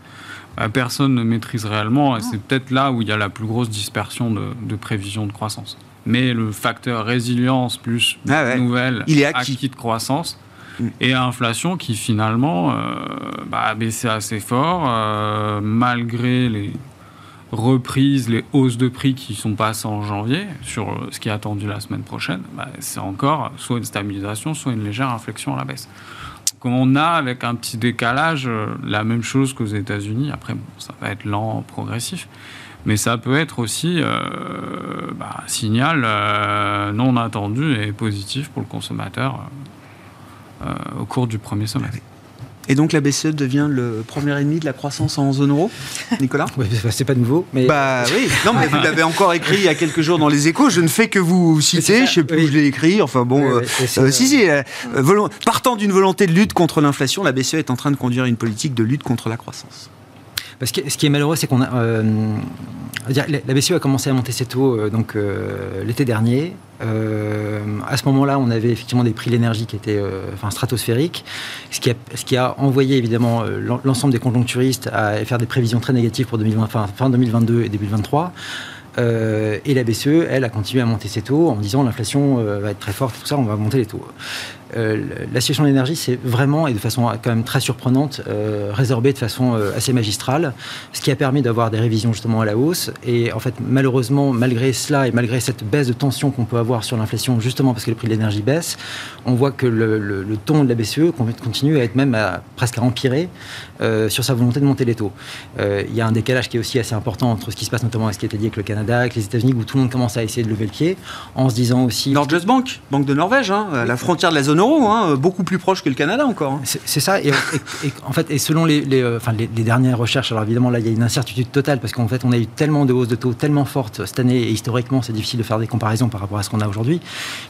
euh, personne ne maîtrise réellement et c'est peut-être là où il y a la plus grosse dispersion de, prévision de croissance. Mais le facteur résilience plus ah nouvelle il est acquis. de croissance mm. et inflation qui finalement euh, bah, a baissé assez fort malgré les reprise, les hausses de prix qui sont passées en janvier, sur euh, ce qui est attendu la semaine prochaine, bah, c'est encore soit une stabilisation, soit une légère inflexion à la baisse. Donc on a avec un petit décalage euh, la même chose qu'aux États-Unis. Après, ça va être lent, progressif. Mais ça peut être aussi euh, bah, signal non attendu et positif pour le consommateur au cours du premier semestre. Et donc la BCE devient le premier ennemi de la croissance en zone euro, Nicolas [LAUGHS] ouais, C'est pas nouveau. Mais... Bah oui, non mais vous l'avez encore écrit il y a quelques jours dans les échos, je ne fais que vous citer, je ne sais plus où je l'ai écrit, enfin bon, oui, oui, euh, euh, si, si, euh, partant d'une volonté de lutte contre l'inflation, la BCE est en train de conduire une politique de lutte contre la croissance. Parce que ce qui est malheureux, c'est qu'on a. Euh, la BCE a commencé à monter ses taux euh, euh, l'été dernier. à ce moment-là, on avait effectivement des prix de l'énergie qui étaient enfin, stratosphériques, ce qui, a, envoyé évidemment l'ensemble des conjoncturistes à faire des prévisions très négatives pour 2020, fin, fin 2022 et début 2023. et la BCE, elle, a continué à monter ses taux en disant l'inflation va être très forte, tout ça, on va monter les taux. Euh, la situation de l'énergie, c'est vraiment, et de façon quand même très surprenante, euh, résorbée de façon euh, assez magistrale, ce qui a permis d'avoir des révisions justement à la hausse. Et en fait, malheureusement, malgré cela et malgré cette baisse de tension qu'on peut avoir sur l'inflation, justement parce que le prix de l'énergie baisse, on voit que le, ton de la BCE continue à être même à, presque à empirer sur sa volonté de monter les taux. Il y a un décalage qui est aussi assez important entre ce qui se passe notamment avec ce qui été dit avec le Canada, avec les États-Unis, où tout le monde commence à essayer de lever le pied, en se disant aussi... Norges Bank, banque de Norvège, hein, la frontière de la zone euro, hein, beaucoup plus proche que le Canada encore. Hein. C'est ça. Et, en fait, et selon les, euh, enfin, les, dernières recherches, alors évidemment là, il y a une incertitude totale parce qu'en fait, on a eu tellement de hausses de taux tellement fortes cette année et historiquement, c'est difficile de faire des comparaisons par rapport à ce qu'on a aujourd'hui,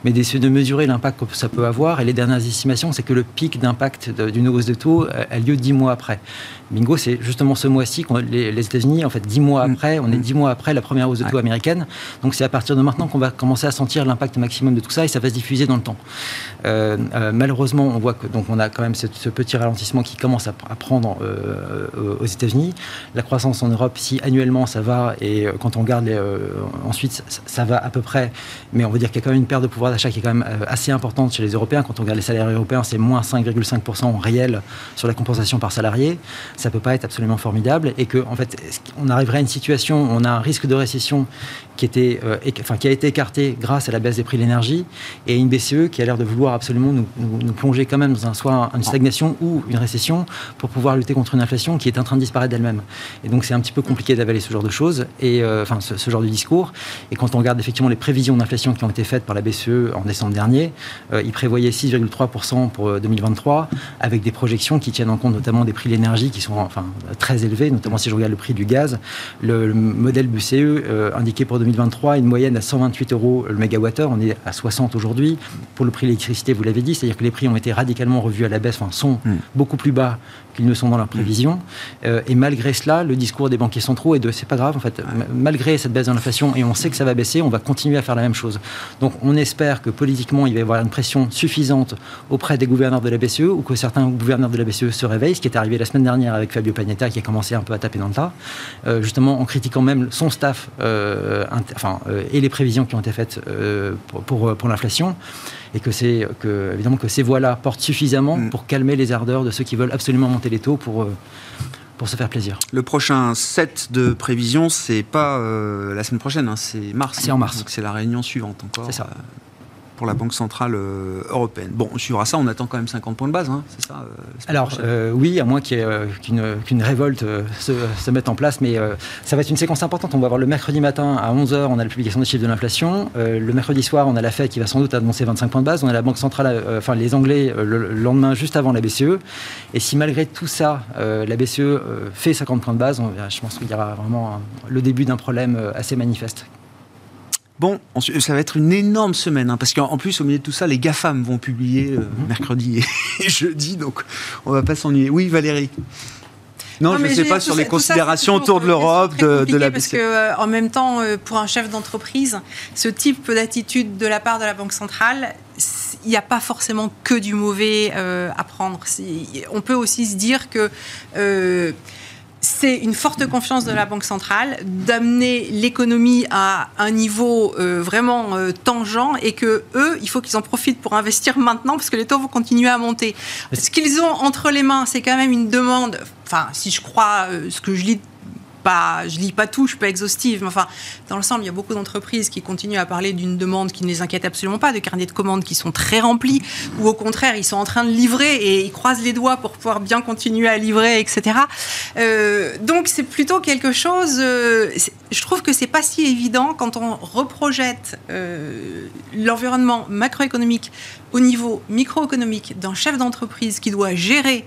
mais d'essayer de mesurer l'impact que ça peut avoir. Et les dernières estimations, c'est que le pic d'impact d'une hausse de taux a lieu dix mois après. Bingo, c'est justement ce mois-ci les, les États-Unis, en fait, dix mois mm. après, on est mm. dix mois après la première hausse de taux américaine. Donc c'est à partir de maintenant qu'on va commencer à sentir l'impact maximum de tout ça et ça va se diffuser dans le temps. Euh, euh, malheureusement, on voit que donc on a quand même ce, petit ralentissement qui commence à, prendre euh, aux États-Unis. La croissance en Europe, si annuellement ça va et quand on regarde ensuite ça, va à peu près, mais on va dire qu'il y a quand même une perte de pouvoir d'achat qui est quand même assez importante chez les Européens. Quand on regarde les salaires européens, c'est moins 5,5% réel sur la compensation par salarié ça peut pas être absolument formidable et que en fait on arriverait à une situation où on a un risque de récession qui, était, euh, qui a été écarté grâce à la baisse des prix de l'énergie et une BCE qui a l'air de vouloir absolument nous, plonger quand même dans soit une stagnation ou une récession pour pouvoir lutter contre une inflation qui est en train de disparaître d'elle-même. Et donc c'est un petit peu compliqué d'avaler ce genre de choses, et, euh, enfin ce, genre de discours. Et quand on regarde effectivement les prévisions d'inflation qui ont été faites par la BCE en décembre dernier, euh, ils prévoyaient 6,3% pour 2023, avec des projections qui tiennent en compte notamment des prix de l'énergie qui sont enfin, très élevés, notamment si je regarde le prix du gaz. Le, le modèle BCE indiqué pour 2023 une moyenne à 128 euros le mégawattheure. On est à 60 aujourd'hui. Pour le prix de l'électricité, vous l'avez dit, c'est-à-dire que les prix ont été radicalement revus à la baisse, enfin sont hmm. beaucoup plus bas qu'ils ne sont dans leurs prévisions. Euh, et malgré cela, le discours des banquiers centraux est de c'est pas grave, en fait, malgré cette baisse de l'inflation, et on sait que ça va baisser, on va continuer à faire la même chose. Donc on espère que politiquement, il va y avoir une pression suffisante auprès des gouverneurs de la BCE, ou que certains gouverneurs de la BCE se réveillent, ce qui est arrivé la semaine dernière avec Fabio Panetta, qui a commencé un peu à taper dans le tas, euh, justement en critiquant même son staff euh, enfin, et les prévisions qui ont été faites pour, pour, pour l'inflation et que que évidemment que ces voix-là portent suffisamment mm. pour calmer les ardeurs de ceux qui veulent absolument monter les taux pour euh, pour se faire plaisir. Le prochain set de prévisions, c'est pas euh, la semaine prochaine, hein, c'est mars. C'est en mars. Donc c'est la réunion suivante encore. C'est ça. Pour la Banque Centrale euh, Européenne. Bon, on suivra ça, on attend quand même 50 points de base, hein, c'est ça euh, Alors, euh, oui, à moins qu'une révolte se, mette en place, mais ça va être une séquence importante. On va avoir le mercredi matin à 11h, on a la publication des chiffres de l'inflation. le mercredi soir, on a la Fed qui va sans doute annoncer 25 points de base. On a la Banque Centrale, enfin les Anglais, le, lendemain, juste avant la BCE. Et si malgré tout ça, la BCE fait 50 points de base, je pense qu'il y aura vraiment le début d'un problème assez manifeste Bon, ça va être une énorme semaine, hein, parce qu'en plus, au milieu de tout ça, les GAFAM vont publier euh, mhm. mercredi et [LAUGHS] jeudi, donc on va pas s'ennuyer. Oui, Valérie non, je ne sais pas sur les considérations autour de l'Europe, de, la Parce que, euh, en même temps, euh, pour un chef d'entreprise, ce type d'attitude de la part de la Banque centrale, il n'y a pas forcément que du mauvais à prendre. On peut aussi se dire que c'est une forte confiance de la Banque centrale d'amener l'économie à un niveau euh, vraiment euh, tangent et que eux, il faut qu'ils en profitent pour investir maintenant parce que les taux vont continuer à monter. Ce qu'ils ont entre les mains, c'est quand même une demande. Enfin, si je crois euh, ce que je lis pas, je lis pas tout, je suis pas exhaustive, mais enfin, dans l'ensemble, il y a beaucoup d'entreprises qui continuent à parler d'une demande qui ne les inquiète absolument pas, de carnets de commandes qui sont très remplis, ou au contraire, ils sont en train de livrer et ils croisent les doigts pour pouvoir bien continuer à livrer, etc. Euh, donc, c'est plutôt quelque chose. Euh, je trouve que c'est pas si évident quand on reprojette euh, l'environnement macroéconomique au niveau microéconomique d'un chef d'entreprise qui doit gérer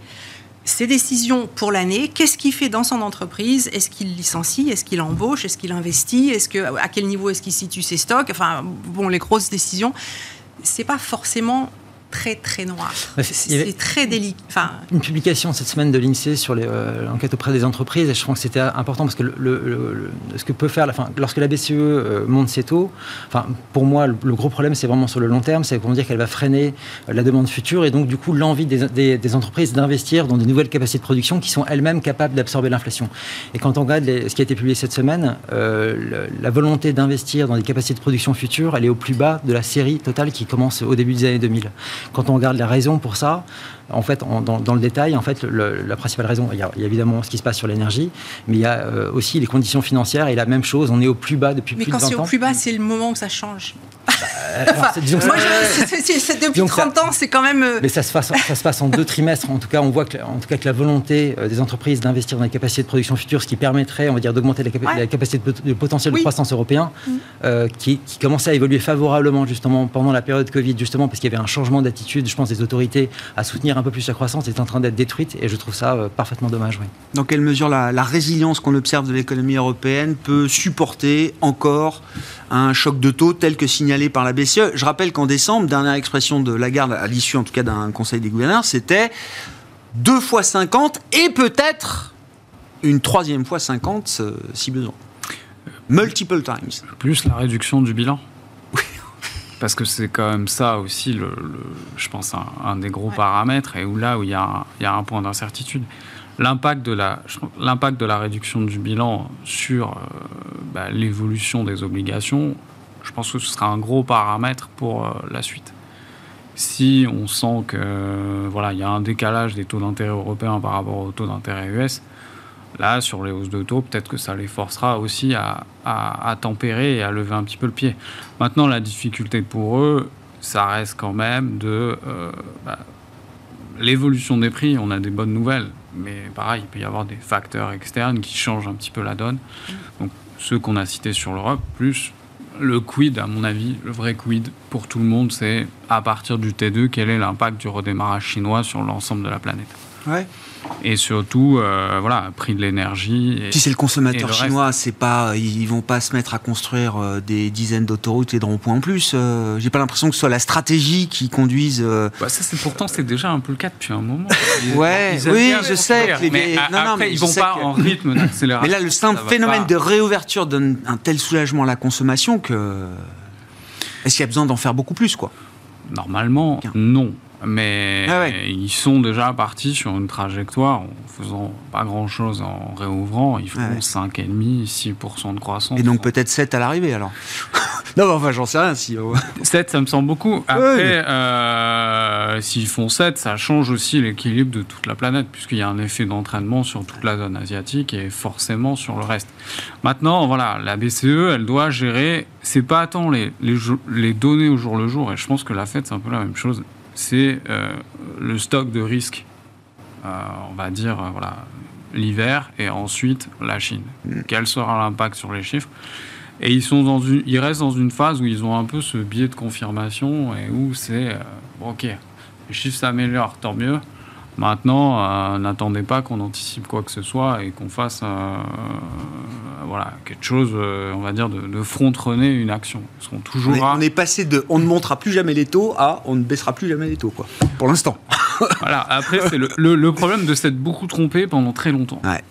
ses décisions pour l'année, qu'est-ce qu'il fait dans son entreprise Est-ce qu'il licencie Est-ce qu'il embauche Est-ce qu'il investit Est-ce à quel niveau est-ce qu'il situe ses stocks Enfin, bon, les grosses décisions, c'est pas forcément très très noir. C'est très délicat. Enfin... Une publication cette semaine de l'INSEE sur euh, l'enquête auprès des entreprises, et je crois que c'était important parce que le, ce que peut faire, la, fin, lorsque la BCE euh, monte ses taux, enfin, pour moi, le, gros problème, c'est vraiment sur le long terme, c'est pour dire qu'elle va freiner euh, la demande future et donc du coup l'envie des, des, entreprises d'investir dans de nouvelles capacités de production qui sont elles-mêmes capables d'absorber l'inflation. Et quand on regarde ce qui a été publié cette semaine, la volonté d'investir dans des capacités de production futures, elle est au plus bas de la série totale qui commence au début des années 2000. Quand on regarde les raisons pour ça, en fait, dans, le détail, en fait, la principale raison, il y, a, évidemment ce qui se passe sur l'énergie, mais il y a euh, aussi les conditions financières et la même chose, on est au plus bas depuis plus de 20 ans. Mais quand c'est au plus bas, c'est le moment où ça change. Moi, je, depuis 30 ans, c'est quand même. Euh, mais ça se, passe, ça se passe en deux trimestres. En tout cas, on voit que, en tout cas, que la volonté euh, des entreprises d'investir dans les capacités de production futures, ce qui permettrait, on va dire, d'augmenter la, capacité de, potentiel de croissance européen, mm. qui, qui, commençait à évoluer favorablement justement pendant la période Covid, justement parce qu'il y avait un changement d'attitude, je pense, des autorités à soutenir un peu plus la croissance est en train d'être détruite et je trouve ça euh, parfaitement dommage. Oui. Dans quelle mesure la, résilience qu'on observe de l'économie européenne peut supporter encore un choc de taux tel que signalé par la BCE Je rappelle qu'en décembre, dernière expression de Lagarde, à l'issue en tout cas d'un conseil des gouverneurs, c'était deux fois 50 et peut-être une troisième fois 50 euh, si besoin. Multiple times. Plus la réduction du bilan. Parce que c'est quand même ça aussi, le, je pense, un, des gros paramètres, et où là où il y a, il y a un point d'incertitude. L'impact de, la, l'impact de la réduction du bilan sur euh, bah, l'évolution des obligations, je pense que ce sera un gros paramètre pour euh, la suite. Si on sent que voilà, il y a un décalage des taux d'intérêt européens par rapport aux taux d'intérêt US, Là, sur les hausses de taux, peut-être que ça les forcera aussi à, tempérer et à lever un petit peu le pied. Maintenant, la difficulté pour eux, ça reste quand même de euh, bah, l'évolution des prix. On a des bonnes nouvelles, mais pareil, il peut y avoir des facteurs externes qui changent un petit peu la donne. Donc, ceux qu'on a cités sur l'Europe, plus le quid, à mon avis, le vrai quid pour tout le monde, c'est à partir du T2, quel est l'impact du redémarrage chinois sur l'ensemble de la planète. Ouais. Et surtout, euh, voilà, prix de l'énergie. Si c'est le consommateur chinois, c'est pas, ils vont pas se mettre à construire euh, des dizaines d'autoroutes et de ronds-points en plus. Euh, j'ai pas l'impression que ce soit la stratégie qui conduise. Bah ça, c'est pourtant c'est déjà un peu le cas depuis un moment. [LAUGHS] ouais, oui, je sais. mais, non, non, mais ils vont pas en rythme d'accélération. [LAUGHS] Mais là, le simple phénomène de réouverture donne un tel soulagement à la consommation que. Est-ce qu'il y a besoin d'en faire beaucoup plus, quoi? Normalement, non. Mais ah ils sont déjà partis sur une trajectoire en faisant pas grand-chose en réouvrant. Ils font 5,5, 6% de croissance. Et donc peut-être 7 à l'arrivée alors [LAUGHS] Non, enfin j'en sais rien. Si... 7, ça me semble beaucoup. Après, euh, s'ils font 7, ça change aussi l'équilibre de toute la planète, puisqu'il y a un effet d'entraînement sur toute la zone asiatique et forcément sur le reste. Maintenant, voilà, la BCE, elle doit gérer, c'est pas tant les, les, les données au jour le jour, et je pense que la Fed, c'est un peu la même chose c'est euh, le stock de risque, euh, on va dire, euh, voilà, l'hiver et ensuite la Chine. Mm. Quel sera l'impact sur les chiffres? Et ils, sont dans une, ils restent dans une phase où ils ont un peu ce biais de confirmation et où c'est, ok, les chiffres s'améliorent, tant mieux. Maintenant, euh, n'attendez pas qu'on anticipe quoi que ce soit et qu'on fasse euh, voilà, quelque chose, euh, on va dire, de, de front-runner une action. toujours on, est, passé de on ne montera plus jamais les taux à on ne baissera plus jamais les taux, quoi. Pour l'instant. [LAUGHS] voilà, après, c'est le, problème de s'être beaucoup trompé pendant très longtemps. Ouais.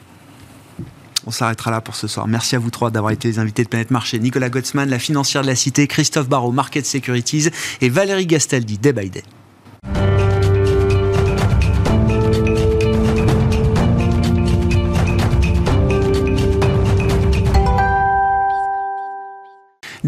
On s'arrêtera là pour ce soir. Merci à vous trois d'avoir été les invités de Planète Marché. Nicolas Gottsman, la financière de la Cité, Christophe Barrault, Market Securities et Valérie Gastaldi, Day by Day.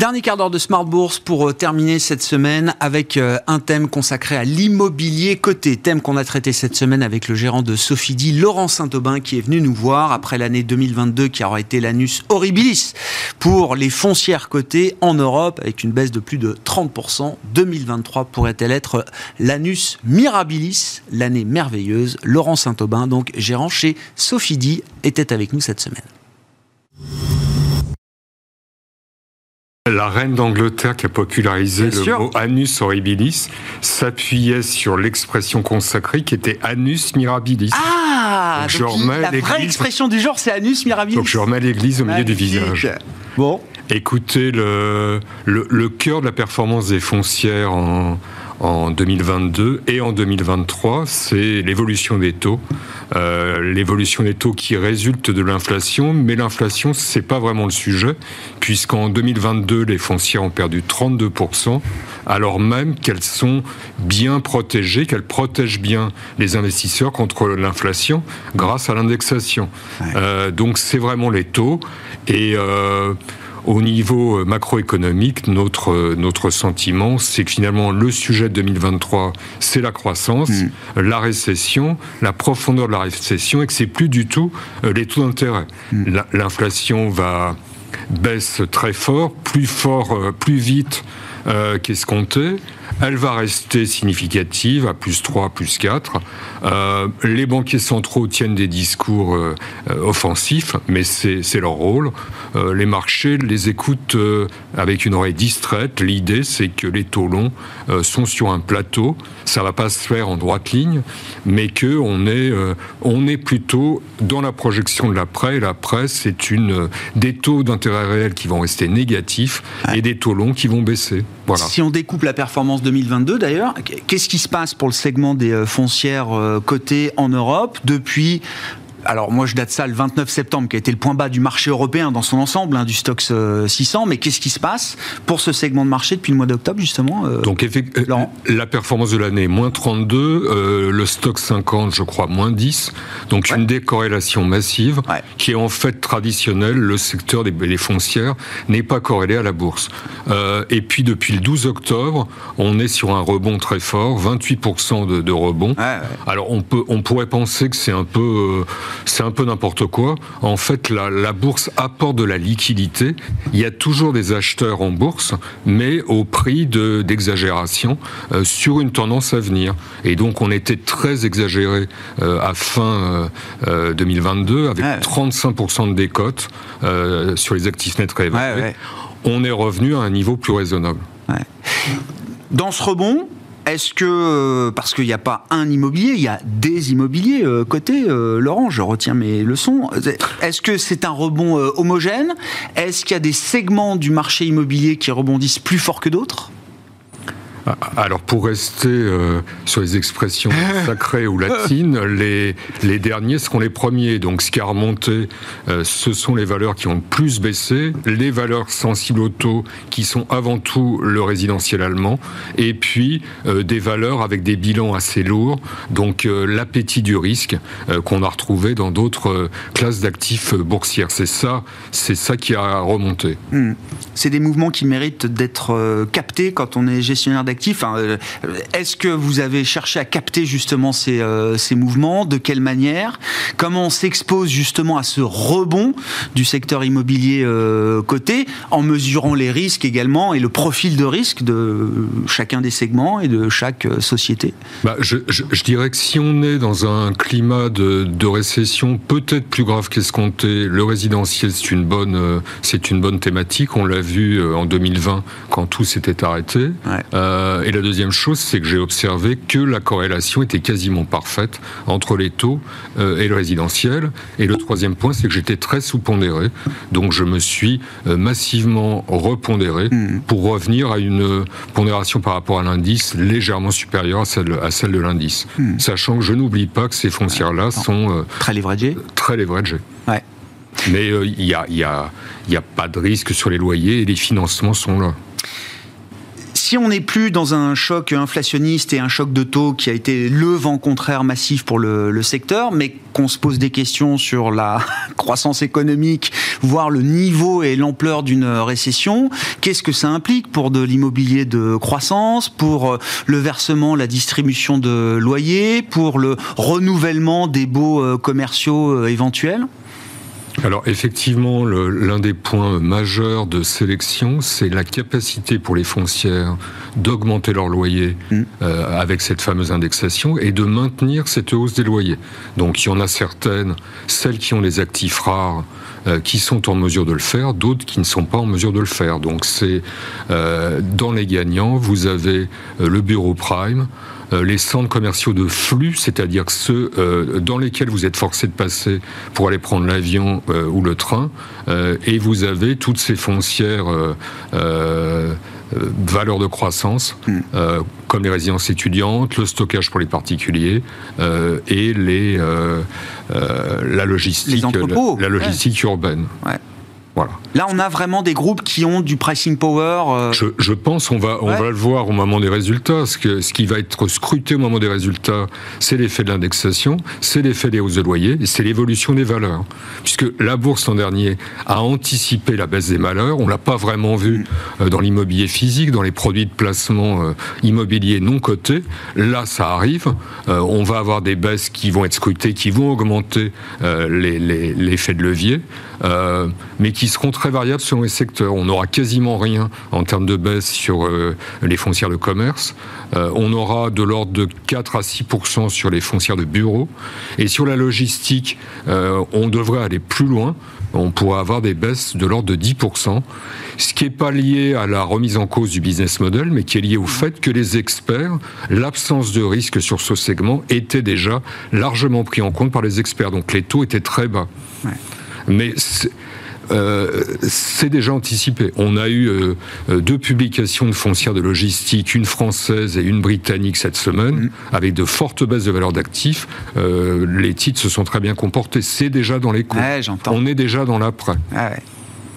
Dernier quart d'heure de Smart Bourse pour euh, terminer cette semaine avec euh, un thème consacré à l'immobilier côté. Thème qu'on a traité cette semaine avec le gérant de Sophie Laurent Saint-Aubin, qui est venu nous voir après l'année 2022 qui aura été l'anus horribilis pour les foncières cotées en Europe avec une baisse de plus de 30%. 2023 pourrait-elle être l'anus mirabilis, l'année merveilleuse? Laurent Saint-Aubin, donc gérant chez Sophie était avec nous cette semaine. La reine d'Angleterre qui a popularisé le mot anus horribilis s'appuyait sur l'expression consacrée qui était anus mirabilis. Ah je donc, remets la vraie l'église- expression du genre, c'est Anus Mirabilis. Donc je remets l'église au milieu du Magnifique. visage. Bon, Écoutez, le, le, le cœur de la performance des foncières en, en 2022 et en 2023, c'est l'évolution des taux. Euh, l'évolution des taux qui résulte de l'inflation, mais l'inflation, c'est pas vraiment le sujet, puisqu'en 2022, les foncières ont perdu 32%, alors même qu'elles sont bien protégées, qu'elles protègent bien les investisseurs contre l'inflation grâce à l'indexation. Euh, donc c'est vraiment les taux. Et euh, au niveau euh, macroéconomique, notre, euh, notre sentiment, c'est que finalement, le sujet de 2023, c'est la croissance, la récession, la profondeur de la récession, et que c'est plus du tout euh, les taux d'intérêt. La- L'inflation va baisse très fort, plus fort, plus vite euh, qu'escompté. Elle va rester significative à plus 3, plus 4. Euh, les banquiers centraux tiennent des discours euh, euh, offensifs, mais c'est leur rôle. Euh, les marchés les écoutent avec une oreille distraite. L'idée, c'est que les taux longs sont sur un plateau. Ça va pas se faire en droite ligne, mais que on est, on est plutôt dans la projection de l'après. L'après, c'est une des taux d'intérêt réel qui vont rester négatifs et des taux longs qui vont baisser. Voilà. Si on découpe la performance 2022 d'ailleurs, qu'est-ce qui se passe pour le segment des euh, foncières euh, cotées en Europe depuis alors moi je date ça le 29 septembre qui a été le point bas du marché européen dans son ensemble, hein, du Stoxx euh, 600, mais qu'est-ce qui se passe pour ce segment de marché depuis le mois d'octobre justement euh, Donc effect- euh, la performance de l'année, moins 32, euh, le stock 50, je crois, moins 10. Donc une décorrélation massive Ouais. qui est en fait traditionnelle. Le secteur des les foncières n'est pas corrélé à la bourse. Euh, et puis depuis le 12 octobre, on est sur un rebond très fort, 28% de, de rebond. Ouais. Alors on peut, on pourrait penser que c'est un peu, c'est un peu n'importe quoi. En fait, la, la bourse apporte de la liquidité. Il y a toujours des acheteurs en bourse, mais au prix de d'exagération euh, sur une tendance à venir. Et donc on était très exagéré euh, à fin euh, euh, 2022 avec Ouais. 35% de décote euh, sur les actifs nets réévalués. Ouais, ouais. On est revenu à un niveau plus raisonnable. Dans ce rebond, est-ce que, euh, parce qu'il n'y a pas un immobilier, il y a des immobiliers euh, cotés, euh, Laurent, je retiens mes leçons, est-ce que c'est un rebond euh, homogène? Est-ce qu'il y a des segments du marché immobilier qui rebondissent plus fort que d'autres? Alors pour rester euh, sur les expressions [LAUGHS] sacrées ou latines, les, les derniers seront les premiers. Donc ce qui a remonté, euh, ce sont les valeurs qui ont le plus baissé, les valeurs sensibles au taux qui sont avant tout le résidentiel allemand, et puis euh, des valeurs avec des bilans assez lourds, donc l'appétit du risque qu'on a retrouvé dans d'autres classes d'actifs boursières. C'est ça, c'est ça qui a remonté. Hmm. C'est des mouvements qui méritent d'être captés quand on est gestionnaire d'actifs. Hein, euh, Est-ce que vous avez cherché à capter justement ces, euh, ces mouvements De quelle manière? Comment on s'expose justement à ce rebond du secteur immobilier euh, coté en mesurant les risques également et le profil de risque de chacun des segments et de chaque euh, société? Bah, je, je- je dirais que si on est dans un climat de, de récession peut-être plus grave qu'escompté, le résidentiel c'est une bonne c'est une bonne thématique. On l'a vu en 2020 quand tout s'était arrêté. Ouais. Euh, et la deuxième chose, c'est que j'ai observé que la corrélation était quasiment parfaite entre les taux euh, et le résidentiel. Et le troisième point, c'est que j'étais très sous-pondéré. Donc je me suis euh, massivement repondéré pour revenir à une pondération par rapport à l'indice légèrement supérieure à celle, à celle de l'indice. Sachant que je n'oublie pas que ces foncières-là sont euh, Très leveragé très leveragées. Ouais. Mais euh, il n'y a, il y a, il y a pas de risque sur les loyers et les financements sont là. Si on n'est plus dans un choc inflationniste et un choc de taux qui a été le vent contraire massif pour le, secteur, mais qu'on se pose des questions sur la [LAUGHS] croissance économique, voire le niveau et l'ampleur d'une récession, qu'est-ce que ça implique pour de l'immobilier de croissance, pour le versement, la distribution de loyers, pour le renouvellement des baux euh, commerciaux euh, éventuels? Alors effectivement, l'un des points majeurs de sélection, c'est la capacité pour les foncières d'augmenter leur loyer Mm. euh, avec cette fameuse indexation et de maintenir cette hausse des loyers. Donc il y en a certaines, celles qui ont les actifs rares, euh, qui sont en mesure de le faire, d'autres qui ne sont pas en mesure de le faire. Donc c'est euh, dans les gagnants, vous avez euh, le bureau prime. Euh, les centres commerciaux de flux, c'est-à-dire ceux euh, dans lesquels vous êtes forcé de passer pour aller prendre l'avion ou le train, et vous avez toutes ces foncières valeurs de croissance, hmm. comme les résidences étudiantes, le stockage pour les particuliers et les, la logistique, la, logistique urbaine. Là, on a vraiment des groupes qui ont du pricing power. Euh, je, pense, on va, on va le voir au moment des résultats. Ce, que, ce qui va être scruté au moment des résultats, c'est l'effet de l'indexation, c'est l'effet des hausses de loyer, c'est l'évolution des valeurs. Puisque la bourse l'an dernier a anticipé la baisse des malheurs, on l'a pas vraiment vu euh, dans l'immobilier physique, dans les produits de placement euh, immobilier non cotés. Là, ça arrive. on va avoir des baisses qui vont être scrutées, qui vont augmenter l'effet de levier. Euh, mais qui seront très variables selon les secteurs. On n'aura quasiment rien en termes de baisse sur euh, les foncières de commerce. Euh, on aura de l'ordre de 4 à 6% sur les foncières de bureaux. Et sur la logistique, on devrait aller plus loin. On pourrait avoir des baisses de l'ordre de 10 ce qui n'est pas lié à la remise en cause du business model, mais qui est lié au fait que les experts, l'absence de risque sur ce segment était déjà largement pris en compte par les experts. Donc les taux étaient très bas. Mais euh, c'est déjà anticipé. On a eu euh, euh, deux publications de foncières de logistique, une française et une britannique cette semaine, mm. avec de fortes baisses de valeur d'actifs. les titres se sont très bien comportés. C'est déjà dans les coûts. On est déjà dans l'après. Ah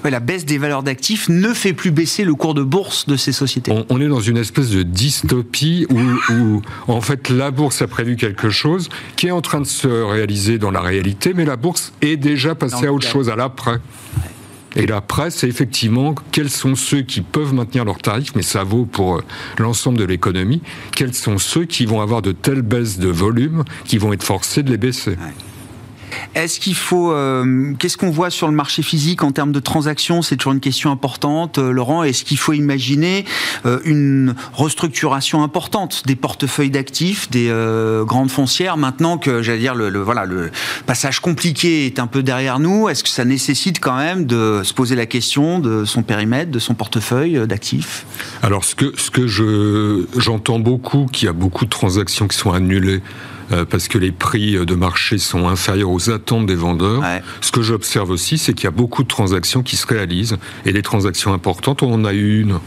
la baisse des valeurs d'actifs ne fait plus baisser le cours de bourse de ces sociétés. On, est dans une espèce de dystopie où, en fait, la bourse a prévu quelque chose qui est en train de se réaliser dans la réalité, mais la bourse est déjà passée à autre chose, à l'après. Et l'après, c'est effectivement quels sont ceux qui peuvent maintenir leurs tarifs, mais ça vaut pour euh, l'ensemble de l'économie, quels sont ceux qui vont avoir de telles baisses de volume qui vont être forcés de les baisser. Est-ce qu'il faut. Euh, qu'est-ce qu'on voit sur le marché physique en termes de transactions? C'est toujours une question importante, euh, Laurent. Est-ce qu'il faut imaginer euh, une restructuration importante des portefeuilles d'actifs, des grandes foncières, maintenant que, j'allais dire, le, voilà, le passage compliqué est un peu derrière nous? Est-ce que ça nécessite quand même de se poser la question de son périmètre, de son portefeuille d'actifs? Alors, ce que, ce que je, j'entends beaucoup, qu'il y a beaucoup de transactions qui sont annulées euh, parce que les prix de marché sont inférieurs aux attentes des vendeurs. Ce que j'observe aussi, c'est qu'il y a beaucoup de transactions qui se réalisent et des transactions importantes. On en a eu une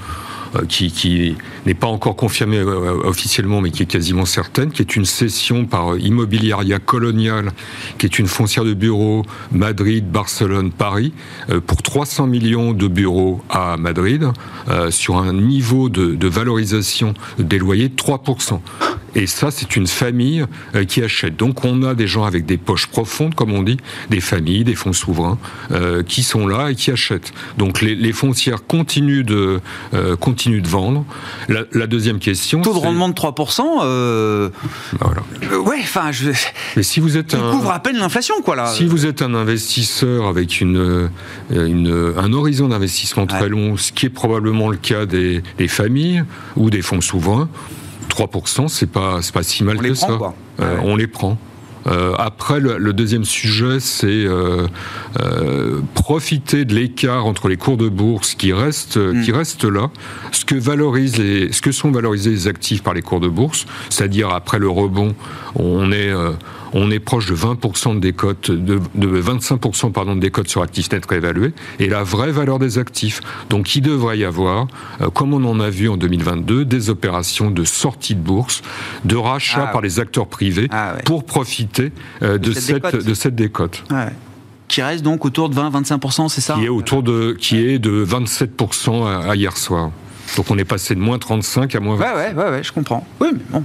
euh, qui, n'est pas encore confirmée euh, officiellement, mais qui est quasiment certaine, qui est une cession par Immobiliaria Colonial, qui est une foncière de bureaux Madrid, Barcelone, Paris, pour 300 millions de bureaux à Madrid, sur un niveau de, de valorisation des loyers de 3%. Et ça, c'est une famille euh, qui achète. Donc on a des gens avec des poches profondes, comme on dit, des familles, des fonds souverains, euh, qui sont là et qui achètent. Donc les, foncières continuent de, euh, continuent de vendre. La, deuxième question... Taux de rendement de 3%, euh... voilà. ouais, enfin... Je... Mais si vous êtes un... couvre à peine l'inflation, quoi, là. Si vous êtes un investisseur avec une, une un horizon d'investissement très long, ce qui est probablement le cas des, des familles ou des fonds souverains, 3%, c'est pas, pas si mal que ça. Euh, on les prend. Euh, après, le, deuxième sujet, c'est euh, profiter de l'écart entre les cours de bourse qui restent, hmm. qui restent là, ce que, valorisent les, ce que sont valorisés les actifs par les cours de bourse, c'est-à-dire après le rebond, on est on est proche de 20% de décote, de, 25% pardon, de décote sur actifs nets réévalués, et la vraie valeur des actifs. Donc il devrait y avoir, euh, comme on en a vu en 2022, des opérations de sortie de bourse, de rachat ah par les acteurs privés ah pour profiter euh, de, cette, de cette décote. Ah qui reste donc autour de 20-25%, c'est ça Qui est autour de, qui est de 27% à, hier soir. Donc on est passé de moins 35 à moins 20. Ouais, ouais, ouais, je comprends. Oui, mais bon,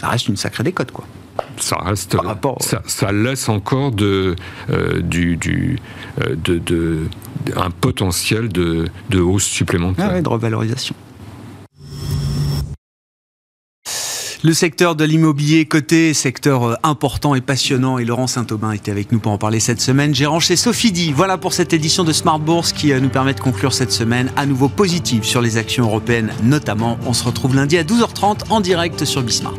ça reste une sacrée décote, quoi ça reste, ça, laisse encore de, euh, du, du euh, de, de, un potentiel de, de hausse supplémentaire. Ah de revalorisation. Le secteur de l'immobilier côté, secteur euh, important et passionnant. Et Laurent Saint-Aubin était avec nous pour en parler cette semaine. Gérant chez Sophie Di. Voilà pour cette édition de Smart Bourse qui nous permet de conclure cette semaine à nouveau positive sur les actions européennes notamment. On se retrouve lundi à 12h30 en direct sur Bismart.